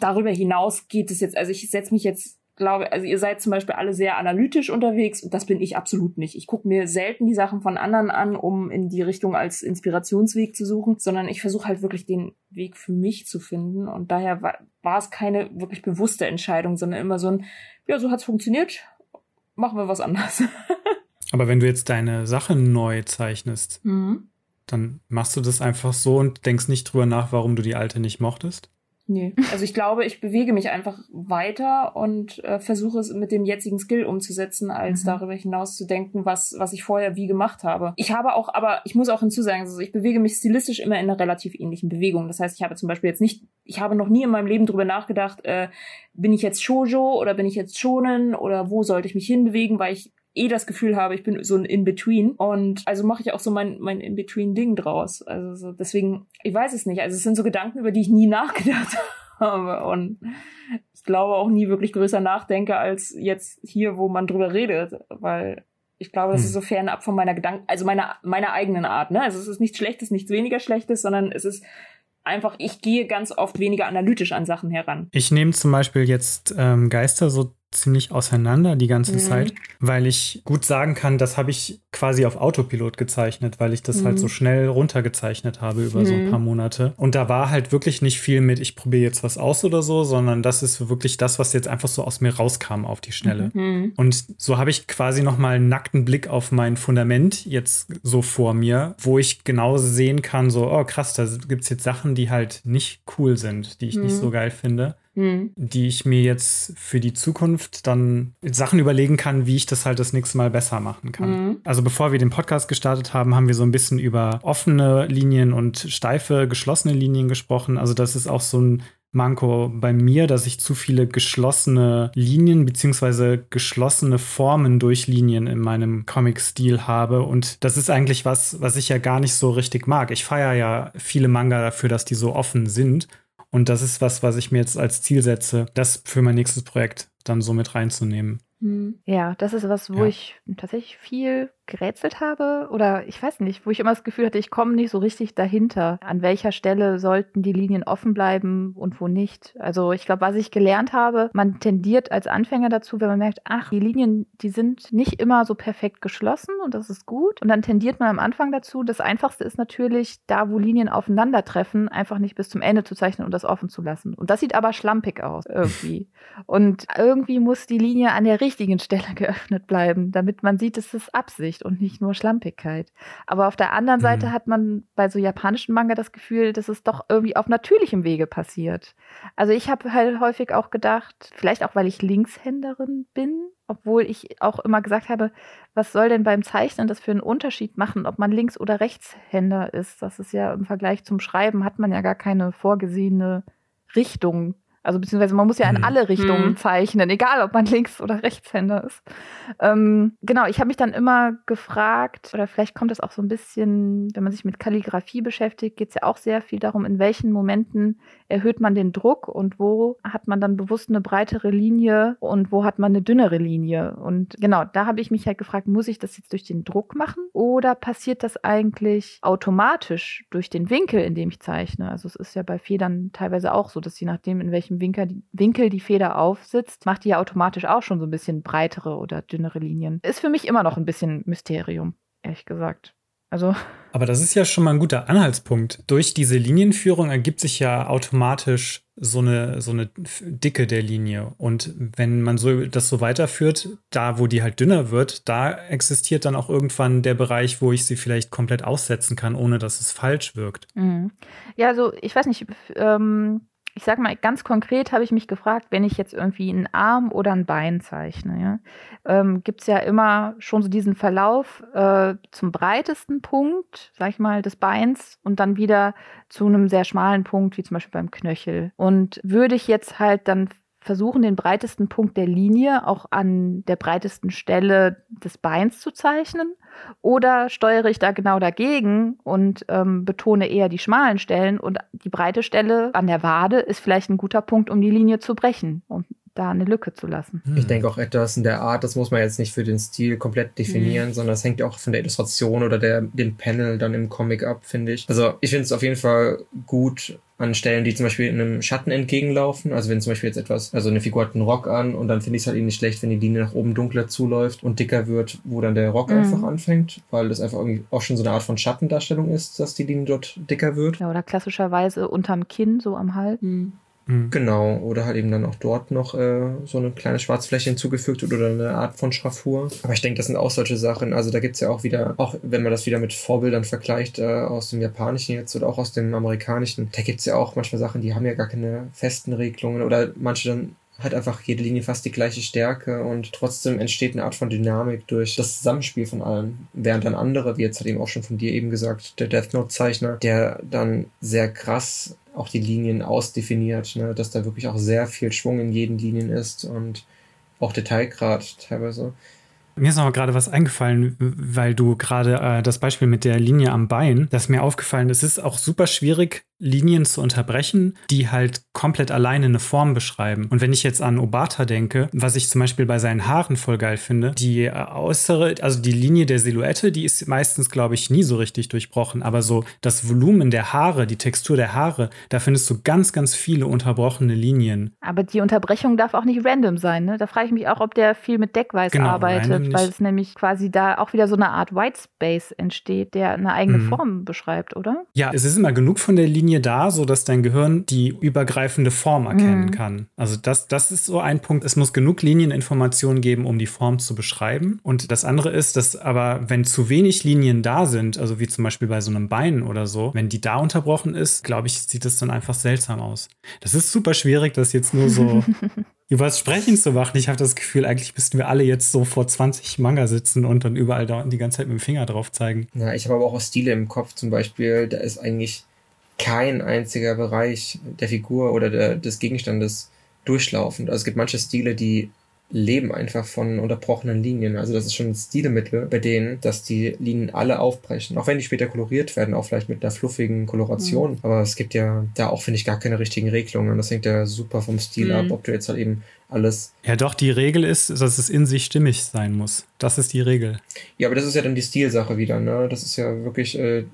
Darüber hinaus geht es jetzt, also ich setze mich jetzt glaube, also ihr seid zum Beispiel alle sehr analytisch unterwegs und das bin ich absolut nicht. Ich gucke mir selten die Sachen von anderen an, um in die Richtung als Inspirationsweg zu suchen, sondern ich versuche halt wirklich den Weg für mich zu finden und daher war, war es keine wirklich bewusste Entscheidung, sondern immer so ein, ja, so hat's funktioniert, machen wir was anderes. (laughs)
Aber wenn du jetzt deine Sache neu zeichnest, mhm. dann machst du das einfach so und denkst nicht drüber nach, warum du die alte nicht mochtest?
Nee. Also ich glaube, ich bewege mich einfach weiter und äh, versuche es mit dem jetzigen Skill umzusetzen, als mhm. darüber hinaus zu denken, was, was ich vorher wie gemacht habe. Ich habe auch, aber ich muss auch hinzusagen, also ich bewege mich stilistisch immer in einer relativ ähnlichen Bewegung. Das heißt, ich habe zum Beispiel jetzt nicht, ich habe noch nie in meinem Leben drüber nachgedacht, äh, bin ich jetzt Shoujo oder bin ich jetzt Shonen oder wo sollte ich mich hinbewegen, weil ich eh das Gefühl habe, ich bin so ein In-Between. Und also mache ich auch so mein, mein In-Between-Ding draus. Also so, deswegen, ich weiß es nicht. Also es sind so Gedanken, über die ich nie nachgedacht (laughs) habe. Und ich glaube auch nie wirklich größer nachdenke als jetzt hier, wo man drüber redet. Weil ich glaube, das hm. ist so fernab von meiner Gedanken, also meiner, meiner eigenen Art. Ne? Also es ist nichts Schlechtes, nichts weniger Schlechtes, sondern es ist einfach, ich gehe ganz oft weniger analytisch an Sachen heran.
Ich nehme zum Beispiel jetzt ähm, Geister so ziemlich auseinander die ganze mhm. Zeit, weil ich gut sagen kann, das habe ich quasi auf Autopilot gezeichnet, weil ich das mhm. halt so mhm. schnell runtergezeichnet habe über mhm. so ein mhm. paar Monate. Und da war halt wirklich nicht viel mit, ich probiere jetzt was aus oder so, sondern das ist wirklich das, was jetzt einfach so aus mir rauskam auf die Schnelle. Mhm. Und so habe ich quasi noch mal einen nackten Blick auf mein Fundament jetzt so vor mir, wo ich genau sehen kann, so, oh krass, da gibt es jetzt Sachen, die halt nicht cool sind, die ich nicht so geil finde mhm. die ich mir jetzt für die Zukunft dann Sachen überlegen kann, wie ich das halt das nächste Mal besser machen kann. Mhm. Also bevor wir den Podcast gestartet haben, haben wir so ein bisschen über offene Linien und steife, geschlossene Linien gesprochen. Also das ist auch so ein Manko bei mir, dass ich zu viele geschlossene Linien beziehungsweise geschlossene Formen durch Linien in meinem Comic-Stil habe. Und das ist eigentlich was, was ich ja gar nicht so richtig mag. Ich feiere ja viele Manga dafür, dass die so offen sind. Und das ist was, was ich mir jetzt als Ziel setze, das für mein nächstes Projekt dann so mit reinzunehmen.
Hm. Ja, das ist was, wo ja. ich tatsächlich viel gerätselt habe oder ich weiß nicht, wo ich immer das Gefühl hatte, ich komme nicht so richtig dahinter. An welcher Stelle sollten die Linien offen bleiben und wo nicht? Also ich glaube, was ich gelernt habe, man tendiert als Anfänger dazu, wenn man merkt, ach, die Linien, die sind nicht immer so perfekt geschlossen und das ist gut. Und dann tendiert man am Anfang dazu, das Einfachste ist natürlich, da wo Linien aufeinandertreffen, einfach nicht bis zum Ende zu zeichnen und das offen zu lassen. Und das sieht aber schlampig aus irgendwie. und irgendwie muss die Linie an der richtigen Stelle (laughs) geöffnet bleiben, damit man sieht, es ist Absicht. Absicht und nicht nur Schlampigkeit. Aber auf der anderen Seite mhm. hat man bei so japanischen Manga das Gefühl, dass es doch irgendwie auf natürlichem Wege passiert. Also ich habe halt häufig auch gedacht, vielleicht auch weil ich Linkshänderin bin, obwohl ich auch immer gesagt habe, was soll denn beim Zeichnen das für einen Unterschied machen, ob man Links- oder Rechtshänder ist. Das ist ja im Vergleich zum Schreiben hat man ja gar keine vorgesehene Richtung. Also beziehungsweise man muss ja in mhm. alle Richtungen mhm. zeichnen, egal ob man (laughs) Links- oder Rechtshänder ist. Ähm, genau, ich habe mich dann immer gefragt, oder vielleicht kommt es auch so ein bisschen, wenn man sich mit Kalligrafie beschäftigt, geht es ja auch sehr viel darum, in welchen Momenten erhöht man den Druck und wo hat man dann bewusst eine breitere Linie und wo hat man eine dünnere Linie. Und genau, da habe ich mich halt gefragt, muss ich das jetzt durch den Druck machen oder passiert das eigentlich automatisch durch den Winkel, in dem ich zeichne? Also es ist ja bei Federn teilweise auch so, dass je nachdem, in welchem Winkel, Winkel die Feder aufsitzt, macht die ja automatisch auch schon so ein bisschen breitere oder dünnere Linien. Ist für mich immer noch ein bisschen Mysterium, ehrlich gesagt. Also. (laughs)
Aber das ist ja schon mal ein guter Anhaltspunkt. Durch diese Linienführung ergibt sich ja automatisch so eine, so eine Dicke der Linie. Und wenn man so, das so weiterführt, da wo die halt dünner wird, da existiert dann auch irgendwann der Bereich, wo ich sie vielleicht komplett aussetzen kann, ohne dass es falsch wirkt.
Mhm. Ja, also ich weiß nicht, ähm, ich sage mal ganz konkret, habe ich mich gefragt, wenn ich jetzt irgendwie einen Arm oder ein Bein zeichne, ja, ähm, gibt es ja immer schon so diesen Verlauf äh, zum breitesten Punkt, sag ich mal, des Beins und dann wieder zu einem sehr schmalen Punkt, wie zum Beispiel beim Knöchel. Und würde ich jetzt halt dann versuchen, den breitesten Punkt der Linie auch an der breitesten Stelle des Beins zu zeichnen? Oder steuere ich da genau dagegen und ähm, betone eher die schmalen Stellen und die breite Stelle an der Wade ist vielleicht ein guter Punkt, um die Linie zu brechen, um da eine Lücke zu lassen.
Ich denke auch etwas in der Art, das muss man jetzt nicht für den Stil komplett definieren, mhm. sondern es hängt ja auch von der Illustration oder der, dem Panel dann im Comic ab, finde ich. Also ich finde es auf jeden Fall gut, an Stellen, die zum Beispiel in einem Schatten entgegenlaufen. Also wenn zum Beispiel jetzt etwas, also eine Figur hat einen Rock an und dann finde ich es halt eben nicht schlecht, wenn die Linie nach oben dunkler zuläuft und dicker wird, wo dann der Rock mhm. einfach anfängt, weil das einfach irgendwie auch schon so eine Art von Schattendarstellung ist, dass die Linie dort dicker wird.
Ja, oder klassischerweise unterm Kinn, so am Hals. Mhm.
Mhm. Genau, oder halt eben dann auch dort noch äh, so eine kleine Schwarzfläche hinzugefügt oder eine Art von Schraffur. Aber ich denke, das sind auch solche Sachen. Also da gibt's ja auch wieder, auch wenn man das wieder mit Vorbildern vergleicht, äh, aus dem Japanischen jetzt oder auch aus dem Amerikanischen, da gibt's ja auch manchmal Sachen, die haben ja gar keine festen Regelungen oder manche dann hat einfach jede Linie fast die gleiche Stärke und trotzdem entsteht eine Art von Dynamik durch das Zusammenspiel von allem. Während dann andere, wie jetzt hat eben auch schon von dir eben gesagt, der Death Note Zeichner, der dann sehr krass auch die Linien ausdefiniert, ne, dass da wirklich auch sehr viel Schwung in jeden Linien ist und auch Detailgrad teilweise.
Mir ist noch gerade was eingefallen, weil du gerade äh, das Beispiel mit der Linie am Bein, das ist mir aufgefallen, es ist auch super schwierig, Linien zu unterbrechen, die halt komplett alleine eine Form beschreiben. Und wenn ich jetzt an Obata denke, was ich zum Beispiel bei seinen Haaren voll geil finde, die äh, äußere, also die Linie der Silhouette, die ist meistens, glaube ich, nie so richtig durchbrochen, aber so das Volumen der Haare, die Textur der Haare, da findest du ganz, ganz viele unterbrochene Linien.
Aber die Unterbrechung darf auch nicht random sein, ne? Da frage ich mich auch, ob der viel mit Deckweiß genau, arbeitet, weil es nämlich quasi da auch wieder so eine Art White Space entsteht, der eine eigene mhm. Form beschreibt, oder?
Ja, es ist immer genug von der Linie Linie da, sodass dein Gehirn die übergreifende Form erkennen mhm. kann. Also das, das ist so ein Punkt. Es muss genug Linieninformationen geben, um die Form zu beschreiben. Und das andere ist, dass aber wenn zu wenig Linien da sind, also wie zum Beispiel bei so einem Bein oder so, wenn die da unterbrochen ist, glaube ich, sieht das dann einfach seltsam aus. Das ist super schwierig, das jetzt nur so (laughs) über das Sprechen zu machen. Ich habe das Gefühl, eigentlich müssten wir alle jetzt so vor 20 Manga sitzen und dann überall da die ganze Zeit mit dem Finger drauf zeigen.
Ja, ich habe aber auch Stile im Kopf zum Beispiel. Da ist eigentlich kein einziger Bereich der Figur oder der, des Gegenstandes durchlaufend. Also es gibt manche Stile, die leben einfach von unterbrochenen Linien. Also das ist schon ein Stilemittel bei denen, dass die Linien alle aufbrechen. Auch wenn die später koloriert werden, auch vielleicht mit einer fluffigen Koloration. Mhm. Aber es gibt ja da auch, finde ich, gar keine richtigen Regelungen. Das hängt ja super vom Stil mhm. ab, ob du jetzt halt eben alles.
Ja, doch, die Regel ist, dass es in sich stimmig sein muss. Das ist die Regel.
Ja, aber das ist ja dann die Stilsache wieder, ne? Das ist ja wirklich äh,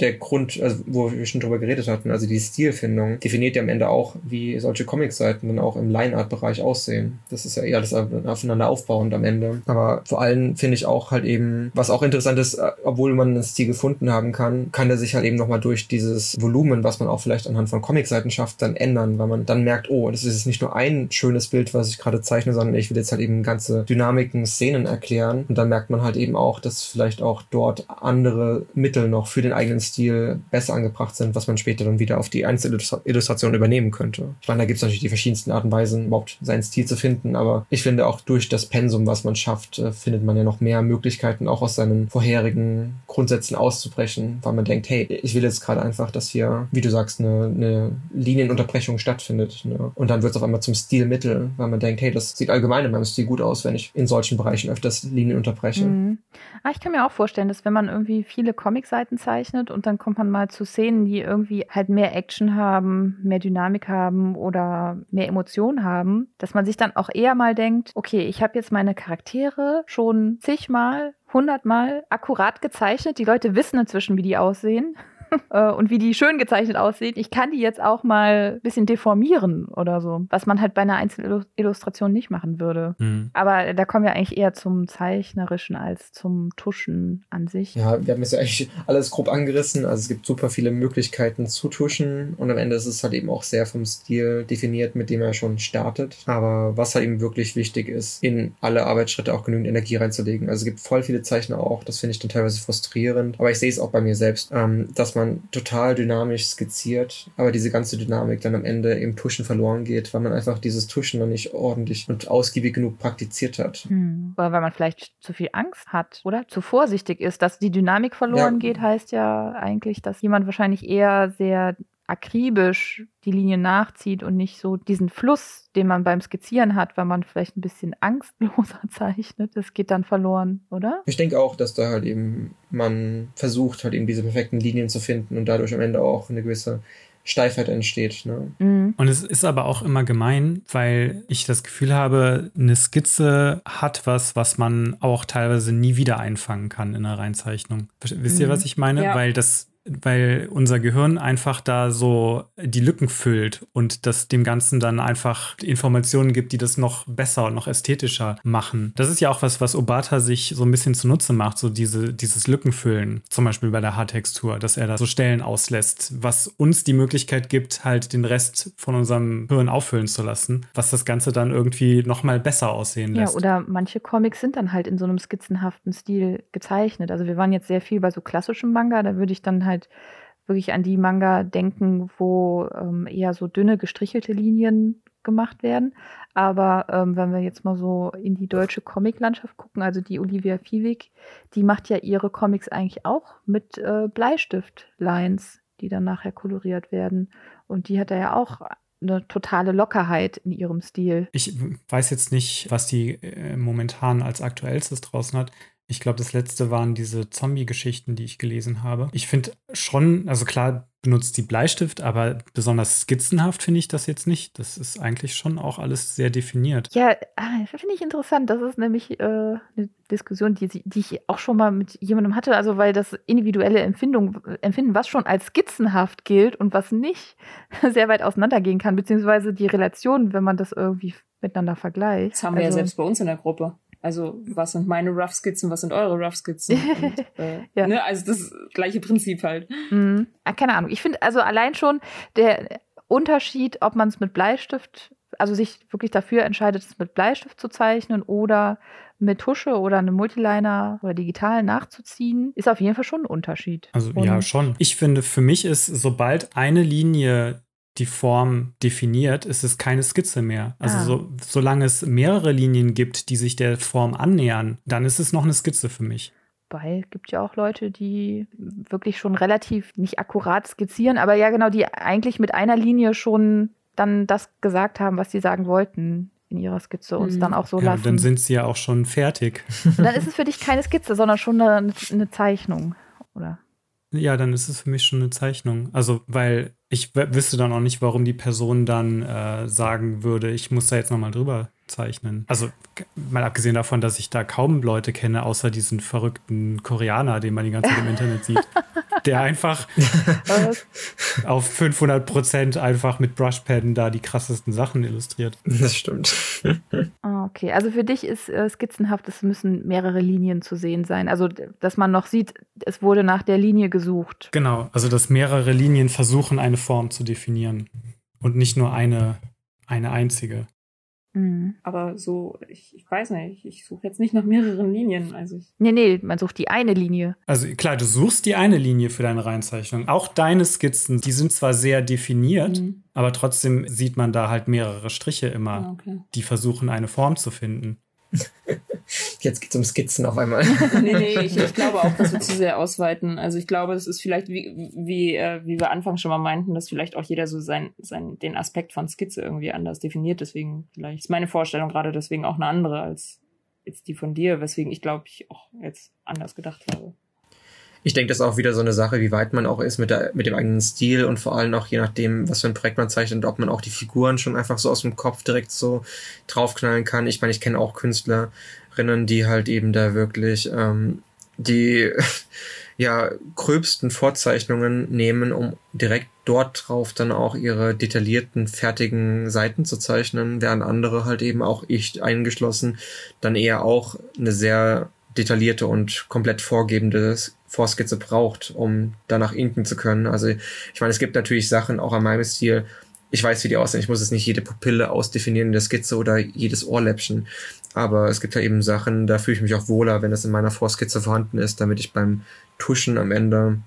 der Grund, also wo wir schon drüber geredet hatten, also die Stilfindung, definiert ja am Ende auch, wie solche Comicseiten dann auch im Line-Art-Bereich aussehen. Das ist ja eher das aufeinander aufbauend am Ende. Aber vor allem finde ich auch halt eben, was auch interessant ist, äh, obwohl man einen Stil gefunden haben kann, kann der sich halt eben nochmal durch dieses Volumen, was man auch vielleicht anhand von Comicseiten schafft, dann ändern, weil man dann merkt, oh, das ist jetzt nicht nur ein schönes Bild, was ich gerade zeichne, sondern ich will jetzt halt eben ganze Dynamiken, Szenen erklären. Und dann merkt man halt eben auch, dass vielleicht auch dort andere Mittel noch für den eigenen Stil besser angebracht sind, was man später dann wieder auf die Einzelillustration übernehmen könnte. Ich meine, da gibt es natürlich die verschiedensten Arten und Weisen, überhaupt seinen Stil zu finden, aber ich finde auch durch das Pensum, was man schafft, äh, findet man ja noch mehr Möglichkeiten, auch aus seinen vorherigen Grundsätzen auszubrechen, weil man denkt, hey, ich will jetzt gerade einfach, dass hier, wie du sagst, eine, eine Linienunterbrechung stattfindet. Ne? Und dann wird es auf einmal zum Stilmittel, weil man denkt, hey, das sieht allgemein in meinem Stil gut aus, wenn ich in solchen Bereichen öfters Linien unterbreche. Mhm.
Ah, ich kann mir auch vorstellen, dass wenn man irgendwie viele Comicseiten zeichnet und dann kommt man mal zu Szenen, die irgendwie halt mehr Action haben, mehr Dynamik haben oder mehr Emotionen haben, dass man sich dann auch eher mal denkt, okay, ich habe jetzt meine Charaktere schon zigmal, hundertmal akkurat gezeichnet. Die Leute wissen inzwischen, wie die aussehen. (laughs) Äh, und wie die schön gezeichnet aussieht. Ich kann die jetzt auch mal ein bisschen deformieren oder so, was man halt bei einer Einzelillustration nicht machen würde. Mhm. Aber da kommen wir eigentlich eher zum Zeichnerischen als zum Tuschen an sich.
Ja, wir haben jetzt ja eigentlich alles grob angerissen. Also es gibt super viele Möglichkeiten zu tuschen und am Ende ist es halt eben auch sehr vom Stil definiert, mit dem er schon startet. Aber was halt eben wirklich wichtig ist, in alle Arbeitsschritte auch genügend Energie reinzulegen. Also es gibt voll viele Zeichner auch, das finde ich dann teilweise frustrierend. Aber ich sehe es auch bei mir selbst, ähm, dass man man total dynamisch skizziert, aber diese ganze Dynamik dann am Ende im Tuschen verloren geht, weil man einfach dieses Tuschen noch nicht ordentlich und ausgiebig genug praktiziert hat.
Hm. Oder weil man vielleicht zu viel Angst hat oder zu vorsichtig ist, dass die Dynamik verloren ja. geht, heißt ja eigentlich, dass jemand wahrscheinlich eher sehr akribisch die Linie nachzieht und nicht so diesen Fluss, den man beim Skizzieren hat, weil man vielleicht ein bisschen angstloser (laughs) zeichnet, das geht dann verloren, oder?
Ich denke auch, dass da halt eben man versucht, halt eben diese perfekten Linien zu finden und dadurch am Ende auch eine gewisse Steifheit entsteht. Ne?
Mhm. Und es ist aber auch immer gemein, weil ich das Gefühl habe, eine Skizze hat was, was man auch teilweise nie wieder einfangen kann in einer Reinzeichnung. Wisst ihr, mhm. was ich meine? Ja. Weil das weil unser Gehirn einfach da so die Lücken füllt und das dem Ganzen dann einfach Informationen gibt, die das noch besser und noch ästhetischer machen. Das ist ja auch was, was Obata sich so ein bisschen zunutze macht, so diese, dieses Lückenfüllen, zum Beispiel bei der Haartextur, dass er da so Stellen auslässt, was uns die Möglichkeit gibt, halt den Rest von unserem Hirn auffüllen zu lassen, was das Ganze dann irgendwie nochmal besser aussehen lässt.
Ja, oder manche Comics sind dann halt in so einem skizzenhaften Stil gezeichnet. Also wir waren jetzt sehr viel bei so klassischem Manga, da würde ich dann halt halt wirklich an die Manga denken, wo ähm, eher so dünne gestrichelte Linien gemacht werden. Aber ähm, wenn wir jetzt mal so in die deutsche Comiclandschaft gucken, also die Olivia Fiewig, die macht ja ihre Comics eigentlich auch mit äh, Bleistift-Lines, die dann nachher koloriert werden. Und die hat da ja auch eine totale Lockerheit in ihrem Stil.
Ich weiß jetzt nicht, was die äh, momentan als aktuellstes draußen hat. Ich glaube, das letzte waren diese Zombie-Geschichten, die ich gelesen habe. Ich finde schon, also klar benutzt die Bleistift, aber besonders skizzenhaft finde ich das jetzt nicht. Das ist eigentlich schon auch alles sehr definiert.
Ja, ah, finde ich interessant. Das ist nämlich äh, eine Diskussion, die, die ich auch schon mal mit jemandem hatte. Also, weil das individuelle Empfindung, Empfinden, was schon als skizzenhaft gilt und was nicht, (laughs) sehr weit auseinandergehen kann, beziehungsweise die Relation, wenn man das irgendwie miteinander vergleicht.
Das haben wir also, ja selbst bei uns in der Gruppe. Also, was sind meine Rough Skizzen, was sind eure Rough Skizzen? (laughs) Und, äh, ja. ne? Also, das gleiche Prinzip halt.
Mhm. Ah, keine Ahnung. Ich finde, also allein schon der Unterschied, ob man es mit Bleistift, also sich wirklich dafür entscheidet, es mit Bleistift zu zeichnen oder mit Tusche oder einem Multiliner oder digital nachzuziehen, ist auf jeden Fall schon ein Unterschied.
Also Und ja, schon. Ich finde, für mich ist, sobald eine Linie die Form definiert, ist es keine Skizze mehr. Also ah. so, solange es mehrere Linien gibt, die sich der Form annähern, dann ist es noch eine Skizze für mich.
Weil es gibt ja auch Leute, die wirklich schon relativ nicht akkurat skizzieren, aber ja genau, die eigentlich mit einer Linie schon dann das gesagt haben, was sie sagen wollten in ihrer Skizze und es dann mhm. auch so
ja,
lassen.
Dann sind sie ja auch schon fertig.
Und dann ist es für dich keine Skizze, sondern schon eine, eine Zeichnung, oder?
Ja, dann ist es für mich schon eine Zeichnung. Also, weil ich wüsste dann auch nicht, warum die Person dann äh, sagen würde, ich muss da jetzt nochmal drüber zeichnen. Also mal abgesehen davon, dass ich da kaum Leute kenne, außer diesen verrückten Koreaner, den man die ganze Zeit im Internet sieht, (laughs) der einfach auf 500 Prozent einfach mit Brushpadden da die krassesten Sachen illustriert.
Das stimmt.
Ah, okay, also für dich ist äh, skizzenhaft, es müssen mehrere Linien zu sehen sein. Also, dass man noch sieht, es wurde nach der Linie gesucht.
Genau, also dass mehrere Linien versuchen, eine Form zu definieren und nicht nur eine, eine einzige.
Mhm. Aber so, ich, ich weiß nicht, ich suche jetzt nicht nach mehreren Linien. Also ich
nee, nee, man sucht die eine Linie.
Also klar, du suchst die eine Linie für deine Reinzeichnung. Auch deine Skizzen, die sind zwar sehr definiert, mhm. aber trotzdem sieht man da halt mehrere Striche immer, ah, okay. die versuchen, eine Form zu finden. (laughs)
Jetzt geht es um Skizzen auf einmal. (laughs)
nee, nee, ich, (laughs) ich, glaube auch, dass wir zu sehr ausweiten. Also ich glaube, es ist vielleicht, wie, wie, äh, wie wir anfangs schon mal meinten, dass vielleicht auch jeder so sein, sein, den Aspekt von Skizze irgendwie anders definiert. Deswegen vielleicht ist meine Vorstellung gerade deswegen auch eine andere als jetzt die von dir, weswegen ich glaube ich auch jetzt anders gedacht habe
ich denke, das ist auch wieder so eine Sache, wie weit man auch ist mit, der, mit dem eigenen Stil und vor allem auch je nachdem, was für ein Projekt man zeichnet, ob man auch die Figuren schon einfach so aus dem Kopf direkt so draufknallen kann. Ich meine, ich kenne auch Künstlerinnen, die halt eben da wirklich ähm, die (laughs) ja gröbsten Vorzeichnungen nehmen, um direkt dort drauf dann auch ihre detaillierten, fertigen Seiten zu zeichnen, während andere halt eben auch ich eingeschlossen dann eher auch eine sehr detaillierte und komplett vorgebende Vorskizze braucht, um danach inken zu können. Also ich meine, es gibt natürlich Sachen auch an meinem Stil, ich weiß, wie die aussehen. Ich muss jetzt nicht jede Pupille ausdefinieren in der Skizze oder jedes Ohrläppchen. Aber es gibt ja eben Sachen, da fühle ich mich auch wohler, wenn das in meiner Vorskizze vorhanden ist, damit ich beim Tuschen am Ende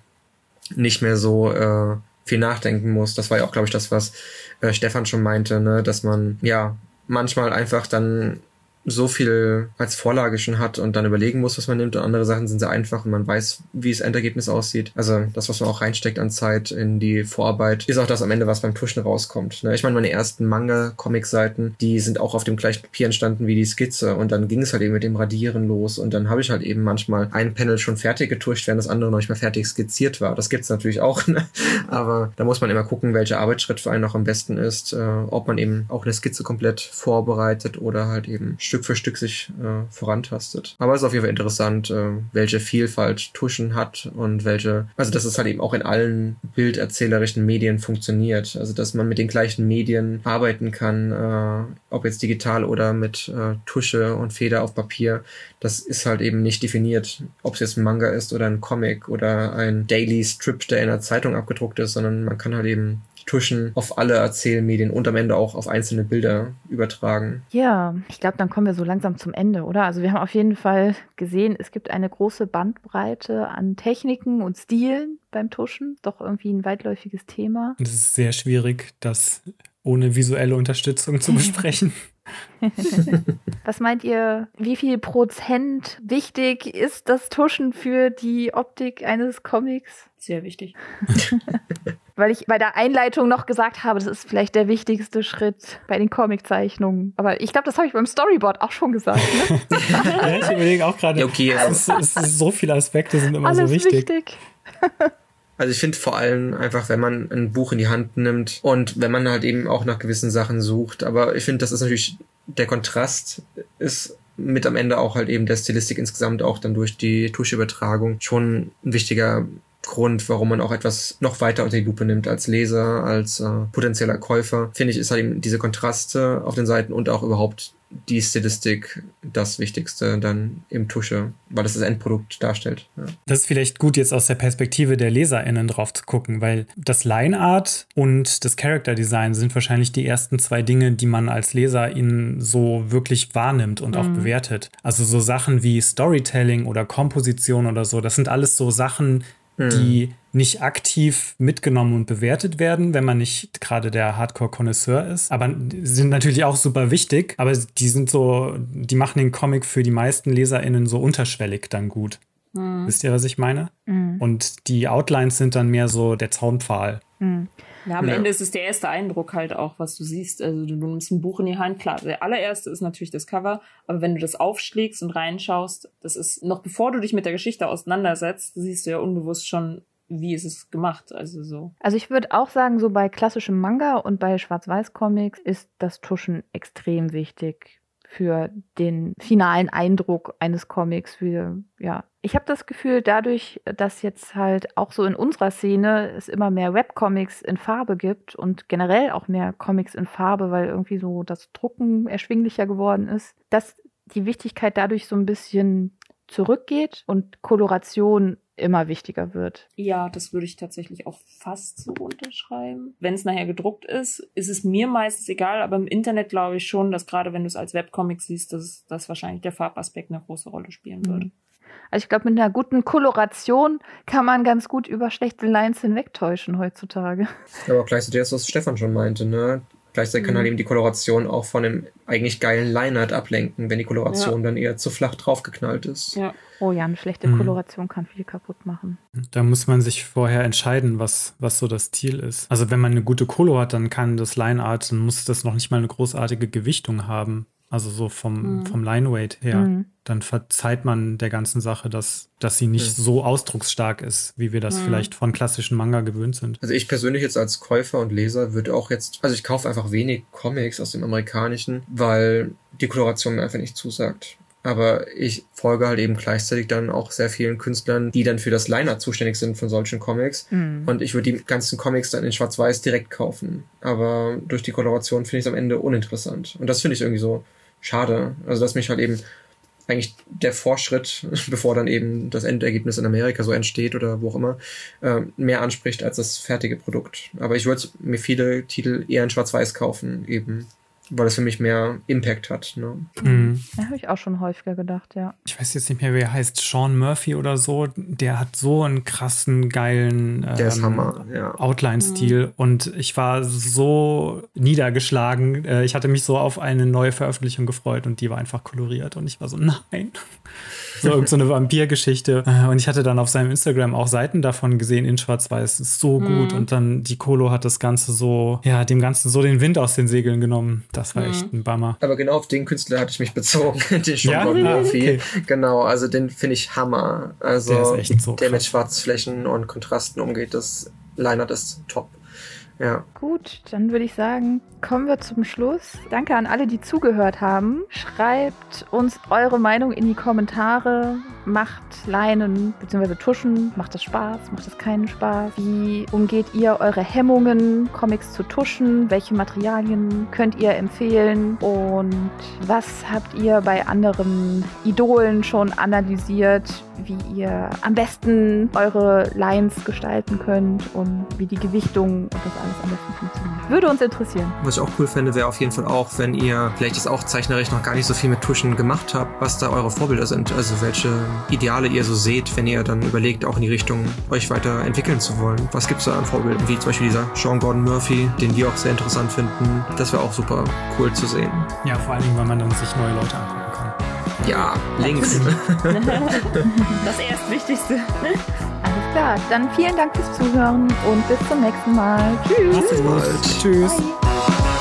nicht mehr so äh, viel nachdenken muss. Das war ja auch, glaube ich, das, was äh, Stefan schon meinte, ne? dass man ja manchmal einfach dann so viel als Vorlage schon hat und dann überlegen muss, was man nimmt. Und andere Sachen sind sehr einfach und man weiß, wie das Endergebnis aussieht. Also das, was man auch reinsteckt an Zeit in die Vorarbeit, ist auch das am Ende, was beim Tuschen rauskommt. Ne? Ich meine, meine ersten Manga-Comic-Seiten, die sind auch auf dem gleichen Papier entstanden wie die Skizze und dann ging es halt eben mit dem Radieren los und dann habe ich halt eben manchmal ein Panel schon fertig getuscht, während das andere noch nicht mal fertig skizziert war. Das gibt's natürlich auch, ne? aber da muss man immer gucken, welcher Arbeitsschritt für einen noch am besten ist, äh, ob man eben auch eine Skizze komplett vorbereitet oder halt eben Stück für Stück sich äh, vorantastet. Aber es ist auf jeden Fall interessant, äh, welche Vielfalt Tuschen hat und welche, also dass es halt eben auch in allen bilderzählerischen Medien funktioniert. Also dass man mit den gleichen Medien arbeiten kann, äh, ob jetzt digital oder mit äh, Tusche und Feder auf Papier. Das ist halt eben nicht definiert, ob es jetzt ein Manga ist oder ein Comic oder ein Daily Strip, der in einer Zeitung abgedruckt ist, sondern man kann halt eben Tuschen auf alle Erzählmedien und am Ende auch auf einzelne Bilder übertragen.
Ja, ich glaube, dann kommen wir so langsam zum Ende, oder? Also wir haben auf jeden Fall gesehen, es gibt eine große Bandbreite an Techniken und Stilen beim Tuschen. Doch irgendwie ein weitläufiges Thema.
Es ist sehr schwierig, das ohne visuelle Unterstützung zu besprechen. (laughs) (laughs)
Was meint ihr, wie viel Prozent wichtig ist das Tuschen für die Optik eines Comics?
Sehr wichtig. (laughs)
Weil ich bei der Einleitung noch gesagt habe, das ist vielleicht der wichtigste Schritt bei den Comiczeichnungen. Aber ich glaube, das habe ich beim Storyboard auch schon gesagt. Ne? (laughs)
ja, ich überlege auch gerade,
Ja, okay,
es, ist- es ist so viele Aspekte sind immer
Alles
so wichtig.
wichtig.
Also ich finde vor allem einfach, wenn man ein Buch in die Hand nimmt und wenn man halt eben auch nach gewissen Sachen sucht. Aber ich finde, das ist natürlich, der Kontrast ist mit am Ende auch halt eben der Stilistik insgesamt auch dann durch die Tuscheübertragung schon ein wichtiger Grund, warum man auch etwas noch weiter unter die Lupe nimmt als Leser, als äh, potenzieller Käufer. Finde ich, ist halt eben diese Kontraste auf den Seiten und auch überhaupt die Stilistik das Wichtigste dann im Tusche, weil das das Endprodukt darstellt. Ja.
Das ist vielleicht gut, jetzt aus der Perspektive der LeserInnen drauf zu gucken, weil das Line-Art und das Character-Design sind wahrscheinlich die ersten zwei Dinge, die man als LeserInnen so wirklich wahrnimmt und auch bewertet. Also so Sachen wie Storytelling oder Komposition oder so, das sind alles so Sachen, die nicht aktiv mitgenommen und bewertet werden, wenn man nicht gerade der Hardcore-Konnoisseur ist. Aber sind natürlich auch super wichtig, aber die sind so, die machen den Comic für die meisten LeserInnen so unterschwellig dann gut. Wisst ihr, was ich meine? Und die Outlines sind dann mehr so der Zaunpfahl.
Ja, am
Ja.
Ende ist es der erste Eindruck halt auch, was du siehst. Also du, du nimmst ein Buch in die Hand, klar, der allererste ist natürlich das Cover, aber wenn du das aufschlägst und reinschaust, das ist noch bevor du dich mit der Geschichte auseinandersetzt, siehst du ja unbewusst schon, wie ist es gemacht. Also so.
Also ich würde auch sagen, so bei klassischem Manga und bei Schwarz-Weiß-Comics ist das Tuschen extrem wichtig für den finalen Eindruck eines Comics. Für, ja. Ich habe das Gefühl, dadurch, dass jetzt halt auch so in unserer Szene es immer mehr Webcomics in Farbe gibt und generell auch mehr Comics in Farbe, weil irgendwie so das Drucken erschwinglicher geworden ist, dass die Wichtigkeit dadurch so ein bisschen zurückgeht und Koloration immer wichtiger wird.
Ja, das würde ich tatsächlich auch fast so unterschreiben. Wenn es nachher gedruckt ist, ist es mir meistens egal, aber im Internet glaube ich schon, dass gerade wenn du es als Webcomic siehst, dass, dass wahrscheinlich der Farbaspekt eine große Rolle spielen würde.
Also ich glaube, mit einer guten Koloration kann man ganz gut über schlechte Lines hinwegtäuschen heutzutage.
Aber auch gleichzeitig das, was Stefan schon meinte, ne? Gleichzeitig kann halt eben die Koloration auch von dem eigentlich geilen Line-Art ablenken, wenn die Koloration dann eher zu flach draufgeknallt ist.
Ja.
Oh ja, eine schlechte
Mhm.
Koloration kann viel kaputt machen.
Da muss man sich vorher entscheiden, was, was so das Ziel ist. Also wenn man eine gute Kolo hat, dann kann das Line-Art, dann muss das noch nicht mal eine großartige Gewichtung haben. Also so vom,
Mhm.
vom Line-Weight her.
Mhm.
Dann verzeiht man der ganzen Sache, dass, dass sie nicht
Mhm.
so ausdrucksstark ist, wie wir das
Mhm.
vielleicht von klassischen Manga gewöhnt sind.
Also ich persönlich jetzt als Käufer und Leser würde auch jetzt, also ich kaufe einfach wenig Comics aus dem Amerikanischen, weil die Koloration mir einfach nicht zusagt. Aber ich folge halt eben gleichzeitig dann auch sehr vielen Künstlern, die dann für das Line-Art zuständig sind von solchen Comics.
Mhm.
Und ich würde die ganzen Comics dann in Schwarz-Weiß direkt kaufen. Aber durch die Koloration finde ich es am Ende uninteressant. Und das finde ich irgendwie so schade. Also dass mich halt eben eigentlich der Vorschritt, (laughs) bevor dann eben das Endergebnis in Amerika so entsteht oder wo auch immer, ähm, mehr anspricht als das fertige Produkt. Aber ich würde mir viele Titel eher in Schwarz-Weiß kaufen, eben weil es für mich mehr Impact hat. Ne?
Mhm.
Ja, habe ich auch schon häufiger gedacht, ja.
Ich weiß jetzt nicht mehr, wie er heißt. Sean Murphy oder so. Der hat so einen krassen, geilen
Der ist
ähm,
Hammer, ja.
Outline-Stil und ich war so niedergeschlagen. Äh, Ich hatte mich so auf eine neue Veröffentlichung gefreut und die war einfach koloriert und ich war so, nein. So irgend so eine Vampirgeschichte. Äh, Und ich hatte dann auf seinem Instagram auch Seiten davon gesehen in Schwarz-Weiß. Ist so gut. Und dann die Colo hat das Ganze so, ja, dem Ganzen so den Wind aus den Segeln genommen. Das war echt ein Bummer.
Aber genau auf den Künstler hatte ich mich bezogen, (laughs) den Sean
Ja? Ah,
Murphy.
okay.
Genau, also den finde ich Hammer. Also
Der ist echt so
der mit. Schwarzflächen und Kontrasten umgeht, das Liner ist top. Ja.
Gut, dann würde ich sagen, kommen wir zum Schluss. Danke an alle, die zugehört haben. Schreibt uns eure Meinung in die Kommentare. Macht Leinen bzw. Tuschen. Macht das Spaß? Macht das keinen Spaß? Wie umgeht ihr eure Hemmungen, Comics zu tuschen? Welche Materialien könnt ihr empfehlen? Und was habt ihr bei anderen Idolen schon analysiert? Wie ihr am besten eure Lines gestalten könnt und wie die Gewichtung und das alles am besten funktioniert. Würde uns interessieren.
Was ich auch cool fände, wäre auf jeden Fall auch, wenn ihr vielleicht ist auch zeichnerisch noch gar nicht so viel mit Tuschen gemacht habt, was da eure Vorbilder sind. Also welche Ideale ihr so seht, wenn ihr dann überlegt, auch in die Richtung euch weiterentwickeln zu wollen. Was gibt's da an Vorbildern? Wie zum Beispiel dieser Sean Gordon Murphy, den wir auch sehr interessant finden. Das wäre auch super cool zu sehen.
Ja, vor allen Dingen, weil man dann sich neue Leute angucken kann.
Ja, links. (laughs)
Das Erstwichtigste.
Alles klar, dann vielen Dank fürs Zuhören und bis zum nächsten Mal. Tschüss.
Gut.
bald.
Tschüss.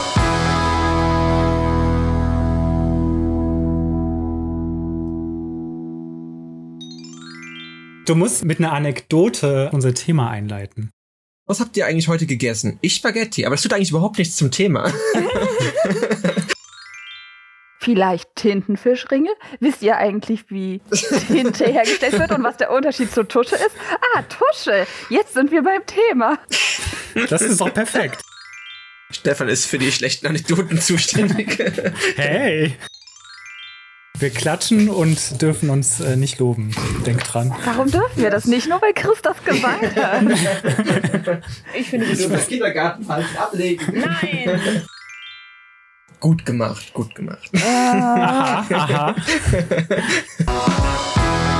Du musst mit einer Anekdote unser Thema einleiten.
Was habt ihr eigentlich heute gegessen? Ich Spaghetti, aber das tut eigentlich überhaupt nichts zum Thema. (laughs)
Vielleicht Tintenfischringe? Wisst ihr eigentlich, wie Tinte hergestellt wird und was der Unterschied zur Tusche ist? Ah, Tusche. Jetzt sind wir beim Thema.
Das ist doch perfekt.
Stefan ist für die schlechten Anekdoten zuständig.
Hey! Wir klatschen und dürfen uns äh, nicht loben. Denk dran.
Warum dürfen wir das nicht? Nur weil Chris das gesagt hat. (laughs)
Ich finde die doof.
Kindergarten falsch ablegen.
Nein! (laughs)
Gut gemacht, gut gemacht.
Ah.
Aha, aha. (laughs)